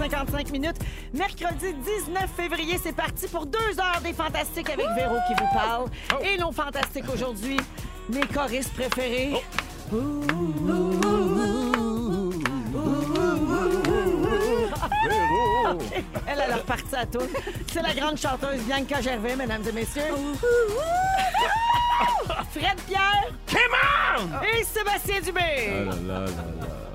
15h55 minutes. Mercredi 19 février, c'est parti pour deux heures des Fantastiques avec Véro qui vous parle. Et nos Fantastiques aujourd'hui, mes choristes préférés. Elle, elle a reparti à tout. C'est la grande chanteuse Bianca Gervais, mesdames et messieurs. Fred Pierre. Et Sébastien Dubé.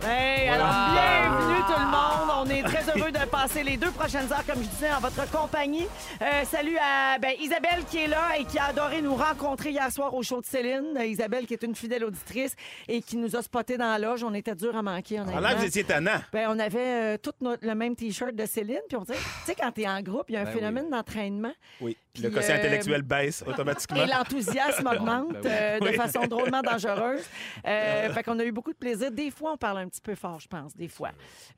Hey, alors bienvenue tout le monde. On est très heureux de passer les deux prochaines heures, comme je disais, en votre compagnie. Euh, salut à ben, Isabelle qui est là et qui a adoré nous rencontrer hier soir au show de Céline. Euh, Isabelle qui est une fidèle auditrice et qui nous a spoté dans la loge. On était dur à manquer. En honnêtement. l'air, vous étiez tannant. Ben, on avait euh, tout notre- le même T-shirt de Céline. Puis on disait, tu sais, quand t'es en groupe, il y a un Ben phénomène d'entraînement. Oui. Puis, le quotient euh, intellectuel baisse automatiquement. Et l'enthousiasme augmente Ben euh, de Oui. façon drôlement dangereuse. Euh, fait qu'on a eu beaucoup de plaisir. Des fois, on parle un petit peu fort, je pense, des fois.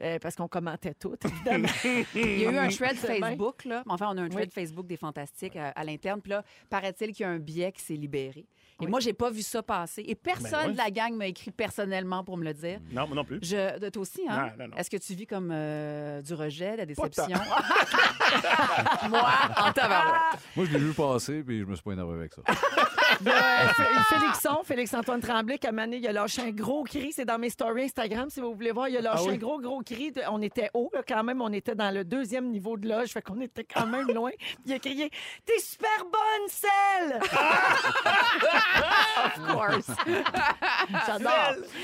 Euh, parce qu'on commentait tout, évidemment. Il y a eu un thread. Facebook, là. Enfin, on a un thread Oui. Facebook des Fantastiques à, à l'interne. Puis là, paraît-il qu'il y a un billet qui s'est libéré. Et moi, j'ai pas vu ça passer. Et personne Ben oui. de la gang m'a écrit personnellement pour me le dire. Non, moi non plus. Je, de toi aussi, hein? Non, non, non. Est-ce que tu vis comme euh, du rejet, de la déception? moi, en tabarouette. Moi, je l'ai vu passer, puis je me suis pas énervé avec ça. Il y a F- Félixon, Félix-Antoine Tremblay, qui a mané, il a lâché un gros cri. C'est dans mes stories Instagram, si vous voulez voir. Il a lâché Ah oui? un gros, gros cri. De- On était haut, là, quand même. On était dans le deuxième niveau de loge. Fait qu'on était quand même loin. Il a crié T'es super bonne, celle! Of course. J'adore.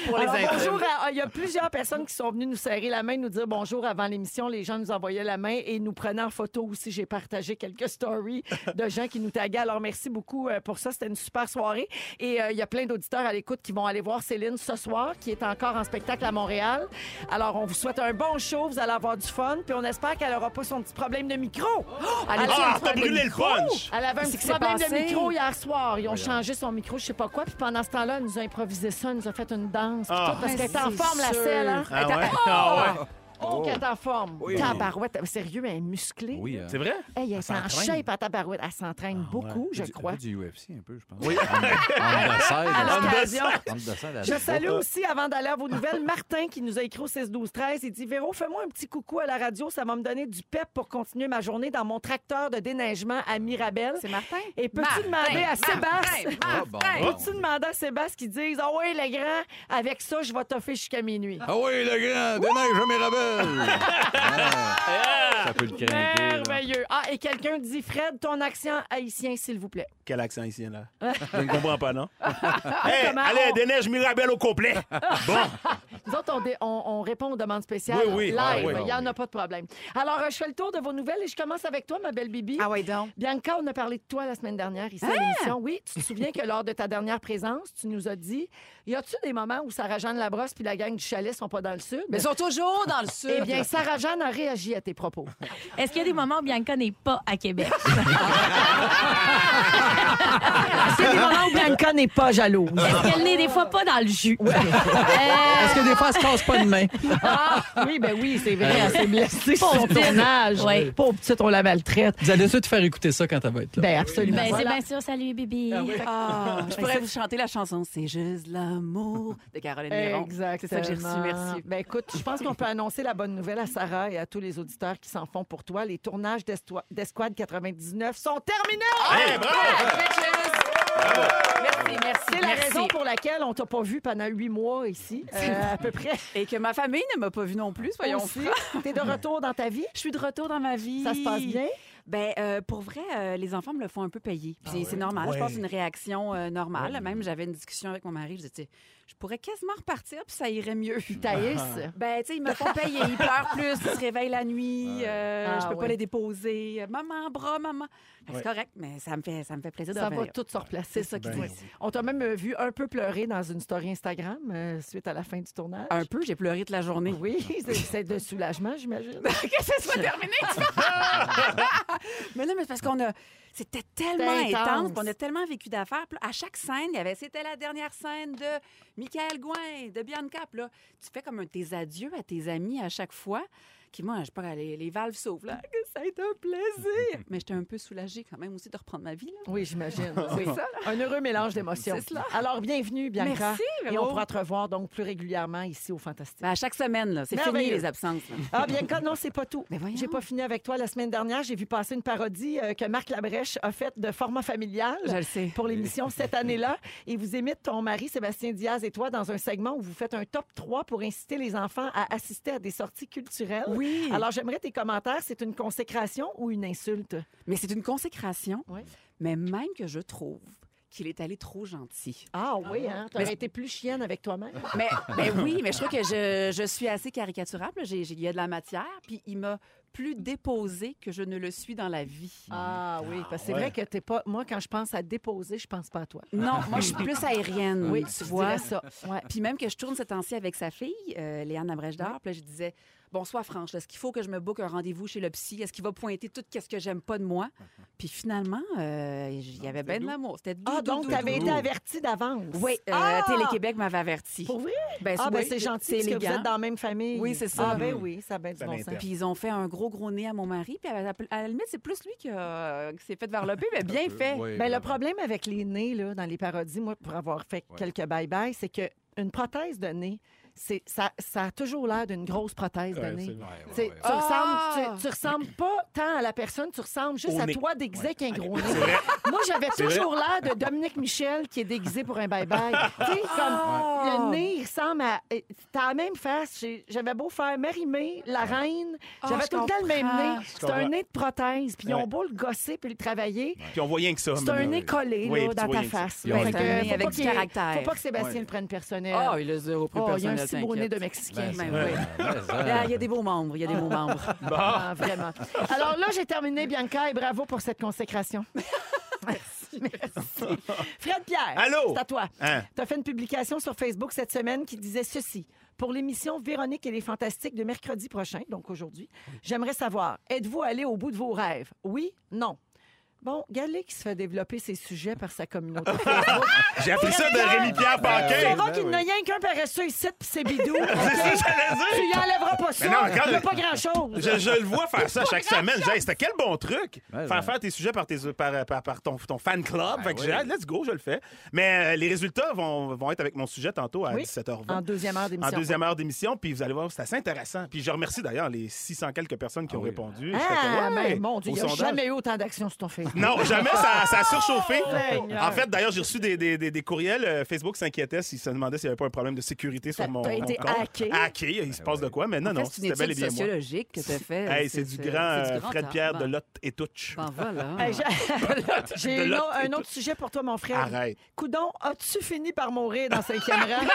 Pour les Alors, intimes. bonjour à- Il y a plusieurs personnes qui sont venues nous serrer la main, nous dire bonjour avant l'émission. Les gens nous envoyaient la main et nous prenaient en photo aussi. J'ai partagé quelques stories de gens qui nous taguaient. Alors, merci beaucoup euh, pour ça. C'était une super soirée. Et euh, il y a plein d'auditeurs à l'écoute qui vont aller voir Céline ce soir, qui est encore en spectacle à Montréal. Alors, on vous souhaite un bon show. Vous allez avoir du fun. Puis on espère qu'elle n'aura pas son petit problème de micro. Elle a-tu un Ah, t'as brûlé le punch! Elle avait un petit problème de micro hier soir. Ils ont changé son micro, je sais pas quoi. Puis pendant ce temps-là, elle nous a improvisé ça. Elle nous a fait une danse. Ah. tout, parce qu'elle était en c'est forme, la selle. Hein? Ah Elle ouais? Oh! Ah ouais? Oh, qu'elle est en forme. Oui. Tabarouette. Sérieux, elle est musclée. Oui, hein. C'est vrai? Hey, elle est en s'entraîne. shape à tabarouette. Elle s'entraîne beaucoup, je Du- crois. du UFC, un peu, je pense. Oui. En, en À là. l'occasion. En dessert, là. Je salue aussi, avant d'aller à vos nouvelles, Martin qui nous a écrit au 16-12-13. Il dit Véro, fais-moi un petit coucou à la radio. Ça va me donner du pep pour continuer ma journée dans mon tracteur de déneigement à Mirabel. C'est Martin? Et peux-tu Martin, demander à Martin, Sébastien? Ah, bon, Martin. bon. Peux-tu demander à Sébastien qui dise Ah ouais, le grand, avec ça, je vais t'offrir jusqu'à minuit? Ah oui, le grand, déneige à Mirabel. Ah, ça peut le craquer. là. Merveilleux. Ah, et quelqu'un dit Fred, ton accent haïtien, s'il vous plaît. Quel accent ici, là? Je ne comprends pas, non? hey, Comment allez, on- des neiges Mirabel au complet. Bon. Nous autres, on, dé- on- on répond aux demandes spéciales. Oui, oui. Live, Ah, il n'y en a pas de problème. Alors, euh, je fais le tour de vos nouvelles et je commence avec toi, ma belle Bibi. Ah ouais, donc. Bianca, on a parlé de toi la semaine dernière ici à l'émission. Oui, tu te souviens que lors de ta dernière présence, tu nous as dit y a-tu des moments où Sarah-Jeanne Labrosse puis la gang du chalet sont pas dans le sud? Mais ils sont toujours dans le Eh bien, Sarah-Jeanne a réagi à tes propos. Est-ce qu'il y a des moments où Bianca n'est pas à Québec? C'est des moments où Bianca n'est pas jalouse? Est-ce qu'elle n'est des fois pas dans le jus? Euh, Parce que des fois, elle se casse pas de main? Ah, oui, ben oui, c'est vrai, elle s'est blessée sur son tournage. Oui. Pauvre petite, on la maltraite. Vous allez te faire écouter ça quand elle va être là. Ben absolument. ben, c'est Voilà. bien sûr. Salut, Bibi. Ah, je pourrais vous chanter la chanson C'est juste l'amour de Caroline Néron. Exactement. C'est ça que j'ai reçu, merci. Ben écoute, je pense qu'on peut annoncer la bonne nouvelle à Sarah et à tous les auditeurs qui s'en font pour toi. Les tournages d'Esquad 99 sont terminés! Hey, bravo! Merci, merci. C'est la merci. raison pour laquelle on t'a pas vu pendant huit mois ici, euh, à peu près. Et que ma famille ne m'a pas vu non plus, soyons Aussi. T'es de retour dans ta vie? Je suis de retour dans ma vie. Ça se passe bien? Ben, euh, pour vrai, euh, les enfants me le font un peu payer. Puis c'est normal. Je pense que c'est une réaction euh, normale. Même, j'avais une discussion avec mon mari. Je disais, je pourrais quasiment repartir, puis ça irait mieux. Thaïs? Ben, tu sais, ils me font payer. Ils pleurent plus, ils se réveillent la nuit. euh, Ah, je peux pas les déposer. Maman, bras, maman. Fait que C'est correct, mais ça me fait, ça me fait plaisir de Ça va revenir. tout se replacer. C'est ça qu'ils Ben disent. On t'a même euh, vu un peu pleurer dans une story Instagram euh, suite à la fin du tournage. Un peu, j'ai pleuré toute la journée. Oui, c'est- c'est de soulagement, j'imagine. que ce soit terminé. mais non, mais c'est parce qu'on a. C'était tellement intense. on a tellement vécu d'affaires. À chaque scène, il y avait. C'était la dernière scène de Michael Gouin, de Bianca. Puis là, tu fais comme un, tes adieux à tes amis à chaque fois. Puis moi, je sais pas, les, les valves s'ouvrent, là, que ça a été un plaisir. Mais j'étais un peu soulagée quand même aussi de reprendre ma vie. Là. Oui, j'imagine. Oui. ça, Un heureux mélange d'émotions. C'est cela. Alors, bienvenue, Bianca. Merci, Et on pourra te revoir donc plus régulièrement ici au Fantastique. Ben, à chaque semaine, là, c'est fini les absences. là. Ah, Bianca, non, c'est pas tout. Mais voyons. J'ai pas fini avec toi la semaine dernière. J'ai vu passer une parodie euh, que Marc Labrèche a faite de format familial. Je le sais. Pour l'émission cette année-là. Et vous imites ton mari, Sébastien Diaz, et toi dans un segment où vous faites un top 3 pour inciter les enfants à assister à des sorties culturelles. Oui. Alors, j'aimerais tes commentaires. C'est une consécration ou une insulte? Mais c'est une consécration. Oui. Mais même que je trouve qu'il est allé trop gentil. Ah oui, hein? Tu été plus chienne avec toi-même. Mais, mais oui, mais je trouve que je, je suis assez caricaturable. J'ai- j'ai- Il y a de la matière, puis il m'a plus déposé que je ne le suis dans la vie. Ah oui, parce que c'est ouais. vrai que t'es pas. Moi, quand je pense à déposer, je pense pas à toi. Non, moi, je suis plus aérienne. Oui, tu vois. ça. Ouais. Puis même que je tourne ce temps-ci avec sa fille, euh, Léane Abrèche puis là, je disais Bonsoir, Franche, est-ce qu'il faut que je me book un rendez-vous chez le psy? Est-ce qu'il va pointer tout ce que j'aime pas de moi? Puis finalement, euh, il y avait bien de l'amour. C'était doux, Ah, doux, donc doux, tu avais doux. été averti d'avance. Oui, euh, Ah! Télé-Québec m'avait averti. Pour vrai? Ben, Ah, ben oui, c'est gentil parce que vous élégant. êtes dans la même famille. Oui, c'est ça. Ah, ben oui, ça a bien du Ça bon l'intéresse. sens. Puis ils ont fait un gros, gros nez à mon mari. Puis à, la- à la limite, c'est plus lui qui, a- qui s'est fait varloper, mais bien fait. Oui, Ben, le vraiment. problème avec les nez là, dans les parodies, moi, pour avoir fait quelques bye-bye, c'est que une prothèse de nez, ça, ça a toujours l'air d'une grosse prothèse de Ouais, nez. c'est- Ouais, Tu sais, ouais, ouais. tu, ressembles, Ah! tu, tu ressembles pas tant à la personne, tu ressembles juste Au à nez. toi déguisé avec un gros nez. Moi, j'avais toujours l'air de Dominique Michel qui est déguisé pour un bye-bye. tu sais, comme le nez, il ressemble à. eh, T'as la même face. J'avais beau faire Marie-Mé, la reine, Ah, j'avais tout le temps le même nez. C'est un nez de prothèse. Puis ils ont beau le gosser puis le travailler. Puis on voit rien que ça. C'est un nez collé là, tu dans ta face. Faut avec pas du qu'il- caractère. Faut pas que Sébastien le prenne personnel. Ah, il a zéro Oh, a personnel, un si beau nez t'inquiète. de Mexicain. Ben Ben, oui. ben. Il y a- il y a des beaux membres, il y a des beaux membres. Ah, vraiment. Alors là, j'ai terminé, Bianca, et bravo pour cette consécration. Merci. Fred Pierre. Allô? C'est à toi. Hein? Tu as fait une publication sur Facebook cette semaine qui disait ceci. Pour l'émission Véronique et les Fantastiques de mercredi prochain, donc aujourd'hui, j'aimerais savoir, êtes-vous allé au bout de vos rêves? Oui? Non? Bon, Galé qui se fait développer ses sujets par sa communauté Facebook. J'ai appris ça de Rémi-Pierre Tu Paquin. verras qu'il n'y a rien qu'un paresseux ici, puis c'est bidou. OK? C'est ça que j'allais Tu dire. y enlèveras pas ça. Mais non, regarde, Il y a pas grand-chose. Je, je le vois faire ça chaque semaine. J'ai dit, Hey, C'était quel bon truc! Ouais, faire ouais. faire tes sujets par, tes, par, par, par ton, ton fan club. Ben fait que j'ai hâte, let's go, je le fais. Mais euh, les résultats vont, vont être avec mon sujet tantôt à Oui. 17h20. En deuxième heure En d'émission. deuxième heure d'émission, puis vous allez voir, c'est assez intéressant. Puis je remercie d'ailleurs les 600 quelques personnes qui Ah ont répondu. Ah, comme, ouais, ben, mon Dieu, au il n'y a sondage. jamais eu autant d'actions sur ton Facebook. Non, jamais, ça, ça a surchauffé. Seigneur. En fait, d'ailleurs, j'ai reçu des, des, des, des courriels. euh, Facebook s'inquiétait s'ils se demandaient s'il n'y avait pas un problème de sécurité sur T'as- mon, t'as mon été compte. hacké? Hacké, il se passe de quoi, mais non, En fait, non, c'est une c'était bel et étude bien moi. sociologique que tu as fait. Hey, c'est du grand euh, grand Fred. Pierre de Lotte et Touch. Ben voilà. Hey, j'ai- J'ai De une l'autre autre- un autre sujet pour toi, mon frère. Arrête. Coudon, as-tu fini par mourir dans cinquième rang?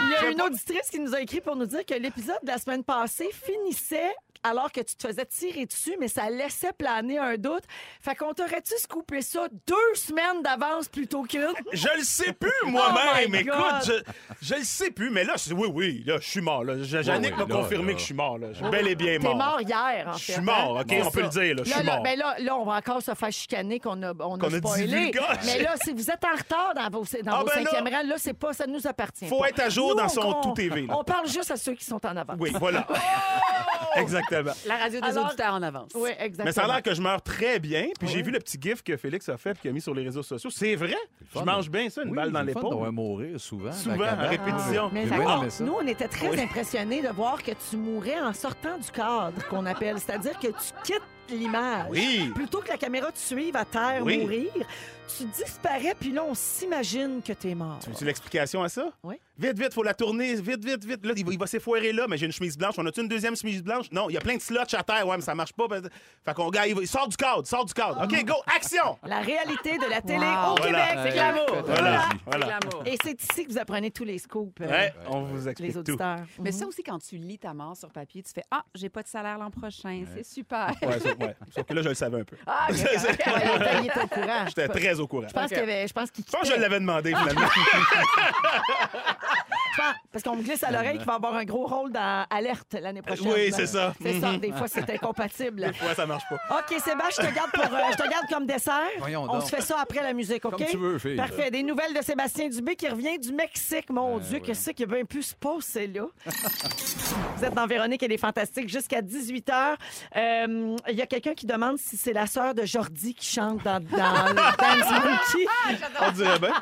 Il y a une auditrice qui nous a écrit pour nous dire que l'épisode de la semaine passée finissait alors que tu te faisais tirer dessus, mais ça laissait planer un doute. Fait qu'on t'aurait-tu scoopé ça deux semaines d'avance plutôt qu'une? Je le sais plus Oh moi-même. Écoute, je, je le sais plus. Mais là, je- oui, oui, là, je suis mort. Là. Je- Jannick oui, m'a là, confirmé là. que je suis mort. Là. Je suis bel et bien T'es mort. mort hier, en Je fait. suis mort, hein? OK? On peut le dire, là. Je Là, suis là, mort. ben là, là, on va encore se faire chicaner qu'on a, on a spoilé. divulgagé. Mais là, si vous êtes en retard dans vos, dans Ah, vos ben là, cinquièmes rangs, là, c'est pas, ça nous appartient. Faut pas. être à jour Nous, dans on- son on- tout TV. là. On parle juste à ceux qui sont en avant. Oui, voilà. Exactement. La radio des Alors- auditeurs en avance. Oui, exactement. Mais ça a l'air que je meurs très bien. Puis j'ai vu le petit gif que Félix a fait et qu'il a mis sur les réseaux sociaux. C'est vrai? Je mange bien ça, une Oui, balle dans l'épaule. voir mourir souvent. Souvent, cabane. répétition. Mais nous, on était très Oui. impressionnés de voir que tu mourais en sortant du cadre, qu'on appelle. C'est-à-dire que tu quittes l'image. Oui. Plutôt que la caméra te suive à terre Oui. mourir, tu disparais, puis là, on s'imagine que t'es mort. Tu veux l'explication à ça? Oui. Vite, vite, faut la tourner. Vite, vite, vite. Là, il va, il va s'effoirer là, mais j'ai une chemise blanche. On a-tu une deuxième chemise blanche? Non, il y a plein de slots à terre. Ouais, mais ça marche pas. parce- Fait qu'on, gars, il, va- il sort du cadre, sort du cadre. OK, go, action! La réalité de la télé Wow. au Voilà. Québec, c'est l'amour. Voilà. C'est voilà. Et c'est ici que vous apprenez tous les scoops, euh, Ouais, on vous les tout. auditeurs. Mais Mhm. ça aussi, quand tu lis ta mort sur papier, tu fais Ah, j'ai pas de salaire l'an prochain. C'est super. Ouais, ça- ouais. Sauf que là, je le savais un peu. Ah, ok, C'est- correct. Ouais, il était- au courant. J'étais très au courant. Je pense Je qu'il y avait- je pense qu'il pense que je l'avais demandé, finalement. Parce qu'on me glisse à l'oreille qu'il va avoir un gros rôle dans Alerte l'année prochaine. Oui, c'est ça. C'est ça. Mhm. Des fois, c'est incompatible. Des fois, ça marche pas. OK, Sébastien, je te garde, pour, euh, je te garde comme dessert. Voyons On donc. se fait ça après la musique, OK? Comme tu veux, fille. Parfait. Des nouvelles de Sébastien Dubé qui revient du Mexique. Mon Dieu, oui. qu'est-ce qui a bien pu se passer là? Vous êtes dans Véronique, elle est fantastique. Jusqu'à 18 h. Il y a quelqu'un qui demande si c'est la sœur de Jordi qui chante dans, dans le Dance Monkey. On dirait bien.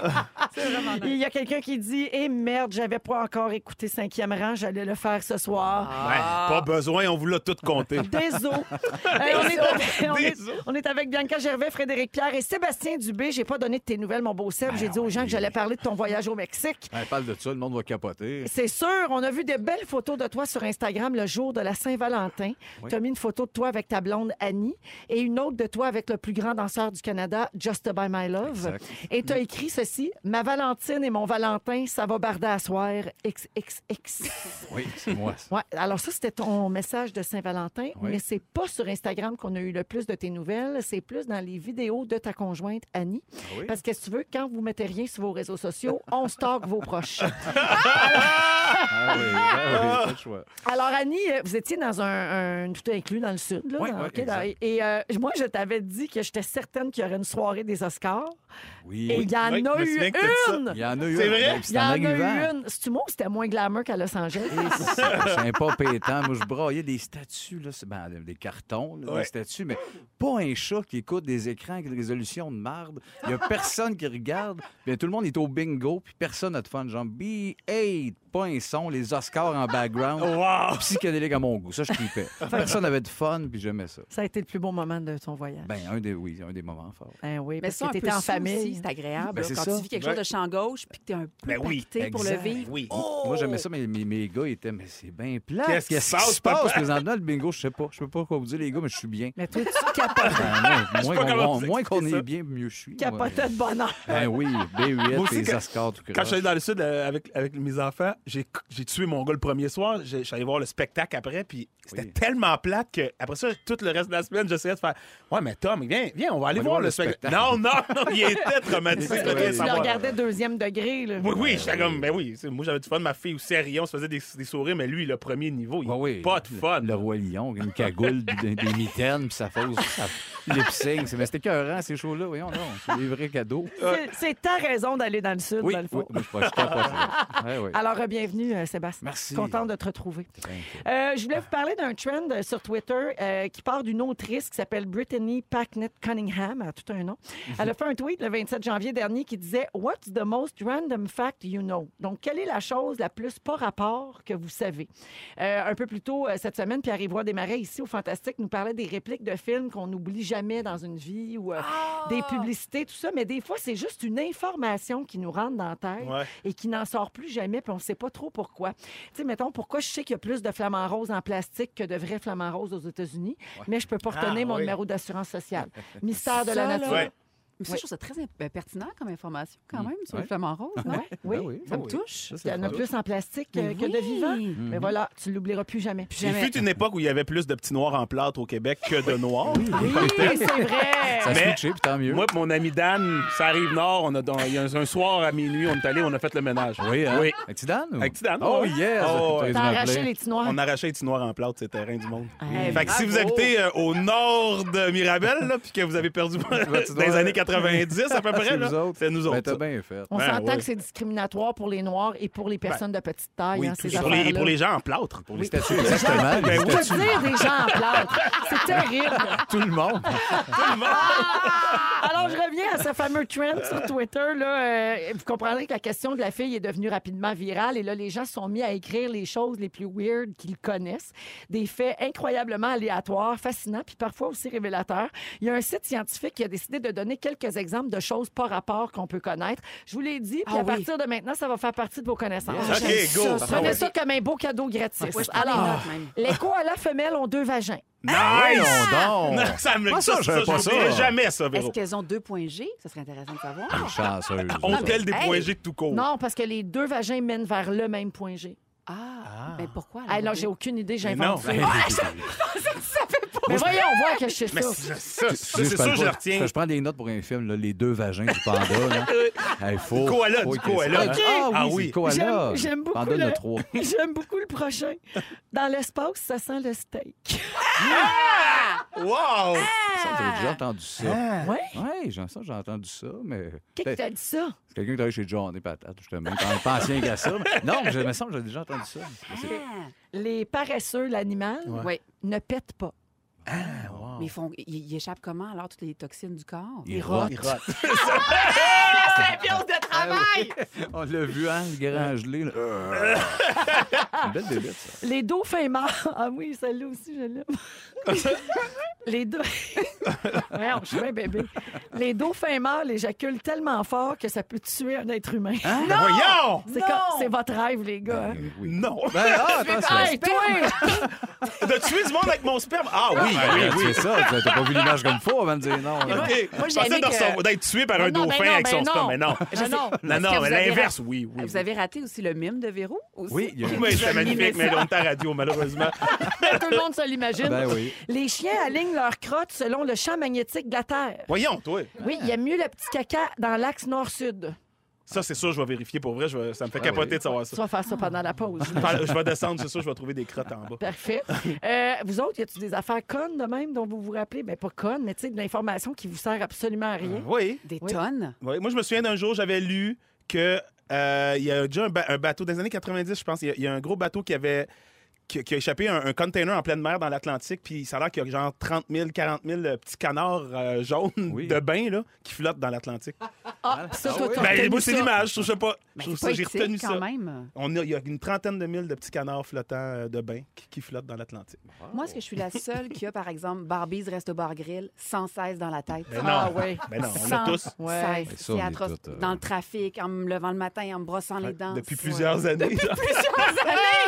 Il y a quelqu'un qui dit Eh merde, j'avais pas encore écouté cinquième rang, j'allais le faire ce soir. Ouais, pas besoin, on vous l'a tout compté. Désolé. Hey, on, est avec, on, est- Désolé. on est avec Bianca Gervais, Frédéric Pierre et Sébastien Dubé. J'ai pas donné de tes nouvelles, mon beau Seb. J'ai dit aux gens que j'allais parler de ton voyage au Mexique. Ouais, parle de ça, le monde va capoter. C'est sûr, on a vu de belles photos de toi sur Instagram le jour de la Saint-Valentin. Tu as mis une photo de toi avec ta blonde Annie et une autre de toi avec le plus grand danseur du Canada, Just By My Love. Exact. Et tu as écrit ceci Ma Valentine et mon Valentin, ça va barder à soir. XXX. Oui, c'est moi. ça. Ouais, alors ça, c'était ton message de Saint-Valentin, Oui. mais c'est pas sur Instagram qu'on a eu le plus de tes nouvelles, c'est plus dans les vidéos de ta conjointe Annie. Ah oui? Parce que si tu veux, quand vous mettez rien sur vos réseaux sociaux, on stocke vos proches. Ah oui, ah oui, choix. Alors Annie, euh, vous étiez dans un, un tout inclus dans le sud, là, Oui, dans- dans- et euh, moi je t'avais dit que j'étais certaine qu'il y aurait une soirée des Oscars, Oui. et il y en a eu une. Il y en a eu C'est un, vrai? Il y en a eu une. C'est-tu moi ou c'était moins glamour qu'à Los Angeles? C'est un pas pétant. Moi, je braillais des statues, là, c'est- ben, des cartons, là, Ouais. des statues, mais pas un chat qui écoute des écrans avec une résolution de marde. Il n'y a personne qui regarde. Puis tout le monde est au bingo, puis personne n'a de fun. Genre, B8, pas un son, les Oscars en background. Wow! Psychédélique à mon goût. Ça, je tripais. Personne n'avait de fun, puis j'aimais ça. Ça a été le plus beau moment de ton voyage. Ben, un des, oui, un des moments forts. Ben oui, Mais parce ça, que t'étais en famille. C'est agréable. Ben, là, quand ça. tu vis quelque chose de champ gauche puis que tu es un peu Ben oui, pacté pour le vivre. Oui. Moi, j'aimais ça, mais mes, mes gars étaient, mais c'est bien plat. Qu'est-ce qui se passe, se passe papa? présentement, le bingo? Je sais pas. Je sais pas quoi vous dire, les gars, mais je suis bien. Mais toi, tu capotais, Ben, moins qu'on est bien, mieux je suis. capotais de bonheur. Ben oui, B8, Moi aussi, les quand- Oscars, tout Quand je suis allé dans le sud euh, avec, avec mes enfants, j'ai j'ai tué mon gars le premier soir. J'ai- Je suis allé voir le spectacle après, puis c'était Oui. tellement plate que après ça, tout le reste de la semaine, j'essayais de faire Ouais, mais Tom, viens, viens, on va aller On va voir, voir le le spectacle. spectacle. Non, non, non, il était traumatisé. Tu le regardais deuxième degré. Là. Oui, oui, j'étais comme, ben oui, moi j'avais du fun, ma fille aussi, elle riait, on se faisait des, des sourires, mais lui, le premier niveau, il Ouais, oui. pas de fun. Le roi lion, une cagoule, des, des mitaines, puis ça fausse, ça lip sync. C'est- Mais c'était écœurant, ces shows-là. Voyons, non, c'est des vrais cadeaux. C'est- ta raison d'aller dans le sud, Oui, dans le oui, fond. moi, je je capote, là. Ouais, ouais. Alors, euh, bienvenue, euh, Sébastien. Merci. Contente de te retrouver. Thank you. Euh, je voulais vous parler d'un trend euh, sur Twitter euh, qui part d'une autrice qui s'appelle Brittany Packnett Cunningham, elle a tout un nom. Elle a fait un tweet le 27 janvier dernier qui disait What's the most random fact you know? Donc, quelle est la chose la plus pas rapport que vous savez? Euh, un peu plus tôt cette semaine, Pierre-Yvois Desmarais, ici au Fantastique, nous parlait des répliques de films qu'on n'oublie jamais dans une vie ou euh, des publicités, tout ça. Mais des fois, c'est juste une information qui nous rentre dans la tête Ouais. et qui n'en sort plus jamais, puis on ne sait pas trop pourquoi. Tu sais, mettons, pourquoi je sais qu'il y a plus de flamants roses en plastique que de vrais flamants roses aux États-Unis, mais je peux pas retenir Ah, mon oui. numéro d'assurance sociale. Mystère de Ça, la là, nature. Mais ça, Oui. je trouve ça très euh, pertinent comme information, quand même, sur le flamant rose, non? Oui, Ben oui, Ça me touche. Ça, Il y en a plus en plastique que, Mais que de oui. vivants. Mhm. Mais voilà, tu l'oublieras plus jamais. Il jamais. fut une époque où il y avait plus de petits noirs en plâtre au Québec que de noirs. Oui, c'est vrai. Ça a Mais- switché, puis tant mieux. Moi, et mon ami Dan, ça arrive nord. On a, on- il y a un, un soir à minuit, on est allé, on a fait le ménage. Oui, hein? Oui. Avec Tidane? ou? Avec Oh, yes! Oh. T'as dû T'as arraché les petits noirs. On a arraché les petits noirs en plâtre, c'est terrain du monde. Hey, Fait que si vous habitez euh, au nord de Mirabel, puis que vous avez perdu dans les années 90 à peu près, C'est nous autres. Ben, t'as bien fait. On Ben, s'entend ouais. que c'est discriminatoire pour les Noirs et pour les personnes de petite taille, Oui, hein, tout ces. Pour les, et pour les gens en plâtre. Pour les statues, exactement. Ben oui. Je peux statues. dire des gens en plâtre. C'est terrible. Tout le monde. Alors, je reviens à ce fameux trend sur Twitter. Là, Euh, vous comprendrez que la question de la fille est devenue rapidement virale. Et là, les gens se sont mis à écrire les choses les plus weird qu'ils connaissent. Des faits incroyablement aléatoires, fascinants, puis parfois aussi révélateurs. Il y a un site scientifique qui a décidé de donner quelques exemples de choses pas rapport qu'on peut connaître. Je vous l'ai dit, puis Ah à oui. partir de maintenant, ça va faire partie de vos connaissances. OK, J'aime go. ça, Prenez ça comme un beau cadeau gratis. Ouais, des Alors, les koalas femelles ont deux vagins. Nice! Voyons donc. Non, ça me Moi, ça, ça, ça, pas ça. jamais, ça, Est-ce qu'elles ont deux points G? Ça serait intéressant de savoir. Chanceuse. Ont-elles des Hey! points G de tout court? Non, parce que les deux vagins mènent vers le même point G. Ah, mais pourquoi? Ah, alors? là, j'ai aucune idée, non. j'invente ça. Ben, Mais voyons voir que je sais Mais ça. c'est ça, ça, c'est sûr, je le retiens. Je prends des notes pour un film, là, les deux vagins du panda. Là. Hey, faut, Du koala, faut du koala, ça. Ah oui, Ah c'est oui. koala. J'aime- beaucoup Panda, le- trois. J'aime beaucoup le prochain. Dans l'espace, ça sent le steak. Wow! Ça, J'ai déjà entendu ça. Ouais? Oui, j'ai ça, j'ai entendu ça, mais. Qui que t'a dit ça? C'est quelqu'un qui travaille chez John et Patate, justement. Pas ancien qu'à ça. Non, mais je me semble que j'ai déjà entendu ça. C'est- Ah, Les paresseux, l'animal, Oui. ne pètent pas. Mais ils, font, ils, ils échappent comment, alors, toutes les toxines du corps? Il rote. Il rate. de travail! On l'a vu, hein, le grand gelé. là. C'est une belle débite, ça. Les dauphins morts. Ah oui, celle-là aussi, je l'aime. Les deux. Voyons, je suis bien bébé. Les dauphins morts l'éjaculent tellement fort que ça peut tuer un être humain. Ben Voyons! C'est comme- c'est votre rêve, les gars. hein. Ben oui. Non! Ben, ah, attention. Hey, toi! De tuer du monde avec mon sperme? Ah oui, Ben, oui, oui. C'est ça, t'as t'as pas vu l'image comme il faut avant de dire non. là. OK. Moi, Je j'ai pensais de que- recevoir- d'être tué par un Non, dauphin ben non, avec ben son non. sperme. Mais non. Je. Non, non, mais vous avez l'inverse, oui, oui. Vous avez raté aussi le mime de Véro? Aussi? Oui, il y a Oui, c'était magnifique, mais on est à radio, malheureusement. Tout le monde se l'imagine. Ben oui. Les chiens alignent leur crotte selon le champ magnétique de la Terre. Voyons, toi. Oui, il y a mieux le petit caca dans l'axe nord-sud. Ça, c'est sûr, je vais vérifier. Pour vrai, je vais- ça me fait Ah capoter oui. de savoir Tu ça. vas faire ça pendant la pause. Par- Je vais descendre, c'est sûr, je vais trouver des crottes en bas. Parfait. Euh, vous autres, y a-t-il des affaires connes de même dont vous vous rappelez? Ben, pas connes, mais tu sais, de l'information qui vous sert absolument à rien. Oui. Des Oui. tonnes? Oui, moi, je me souviens d'un jour, j'avais lu que euh, il y a déjà un, ba- un bateau des années 90, je pense. Il y a- il y, a un gros bateau qui avait qui, qui a échappé un, un container en pleine mer dans l'Atlantique, puis ça a l'air qu'il y a genre 30 000, 40 000 petits canards euh, jaunes Oui. de bain là, qui flottent dans l'Atlantique. Ah, ça, Ah toi, oui. t'as Ben, c'est ça. l'image, je trouve ça pas. Ben, je trouve c'est ça, pas j'ai retenu quand ça. même. On a, il y a une trentaine de mille de petits canards flottants euh, de bain qui, qui flottent dans l'Atlantique. Moi, est-ce que je suis la seule qui a, par exemple, Barbies Resto Bar Grill sans cesse dans la tête? Ben non. Ah, ouais. Ben non, on Sans l'a tous. Ouais. ça, on est atroce. euh, Dans le trafic, en me levant le matin, en me brossant les dents. Depuis Ouais. plusieurs années. genre.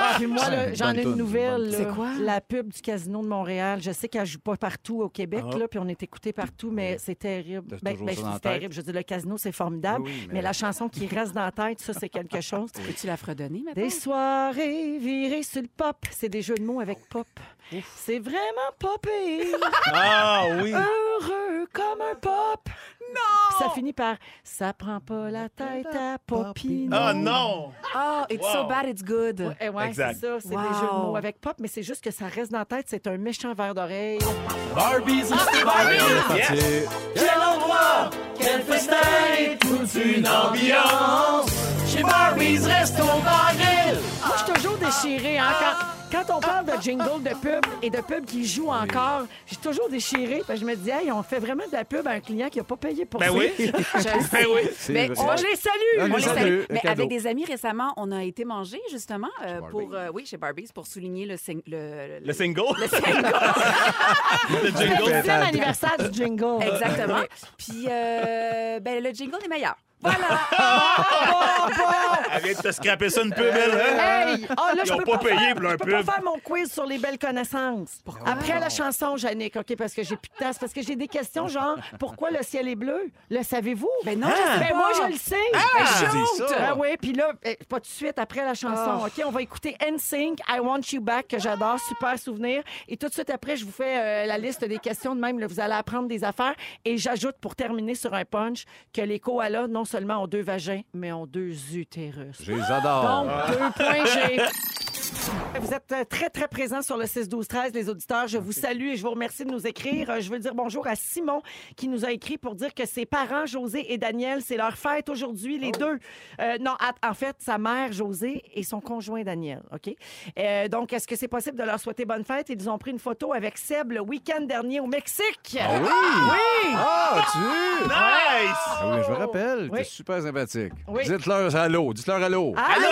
Ah, puis moi, là, Bonne j'en ai nouvelle. là. C'est quoi? La pub du Casino de Montréal. Je sais qu'elle joue pas partout au Québec, Ah. là, puis on est écouté partout, mais c'est terrible. T'as Ben, toujours ben, ça dans la c'est tête? terrible. Je veux dire, le casino, c'est formidable, Oui, oui, mais... mais- la chanson qui reste dans la tête, ça, c'est quelque chose. Peux-tu la fredonner maintenant? Des soirées virées sur le pop. C'est des jeux de mots avec pop. C'est vraiment popé. Ah oui. Heureux comme un pop. Non! Ça finit par Ça prend pas la tête à Popino. Ah non! Oh, it's so bad, it's good. Ouais, eh ouais, c'est Exact. ça, c'est Wow. des jeux de mots avec pop, mais c'est juste que ça reste dans la tête, c'est un méchant verre d'oreille. Barbies, C'est- Quel endroit, quel festin, toute une ambiance. Chez Barbies, Resto Bar Grill. Moi, je suis toujours déchirée. Hein, quand, quand on parle de jingle de pub et de pub qui joue encore, j'ai toujours déchiré. Parce que je me dis, hey, on fait vraiment de la pub à un client qui n'a pas payé pour Ben ça. oui. Ben oui. c'est Mais vrai. On les salue! On les un Mais avec des amis récemment, on a été manger justement euh, pour euh, oui chez Barbies pour souligner le sing- le, Le single. le single. Le C'est jingle. le dixième anniversaire du jingle. Exactement. Puis euh, ben, le jingle est meilleur. Voilà. Elle vient de te scraper ça une pub, elle, hein? Hey! Ah, là, Ils je ont peux pas payé faire, pour leur je peux pas faire mon quiz sur les belles connaissances. Après la chanson, Jannick, OK, parce que j'ai plus de temps. C'est parce que j'ai des questions genre, pourquoi le ciel est bleu? Le savez-vous? Ben non, je sais Ben pas. moi, je le sais. Ah, Ben, dis shoot! ça. Ah oui, puis là, eh, pas tout de suite après la chanson. Oh. OK, on va écouter NSYNC, I Want You Back, que j'adore, super souvenir. Et tout de suite après, je vous fais euh, la liste des questions de même. là, vous allez apprendre des affaires. Et j'ajoute, pour terminer sur un punch, que les koalas, non seulement ont deux vagins, mais ont deux utérus. Je les adore. Donc, deux points G. Vous êtes euh, très, très présents sur le 6-12-13, les auditeurs. Je vous salue et je vous remercie de nous écrire. Euh, Je veux dire bonjour à Simon qui nous a écrit pour dire que ses parents, José et Daniel, c'est leur fête aujourd'hui, les deux. Euh, non, en fait, sa mère, José, et son conjoint, Daniel. OK? Euh, donc, est-ce que c'est possible de leur souhaiter bonne fête? Ils ont pris une photo avec Seb le week-end dernier au Mexique. Ah oui? Oui! Ah, tu? Nice! Ah oui, je me rappelle, Oui. t'es super sympathique. Oui. Dites-leur allô, dites-leur allô. Allô!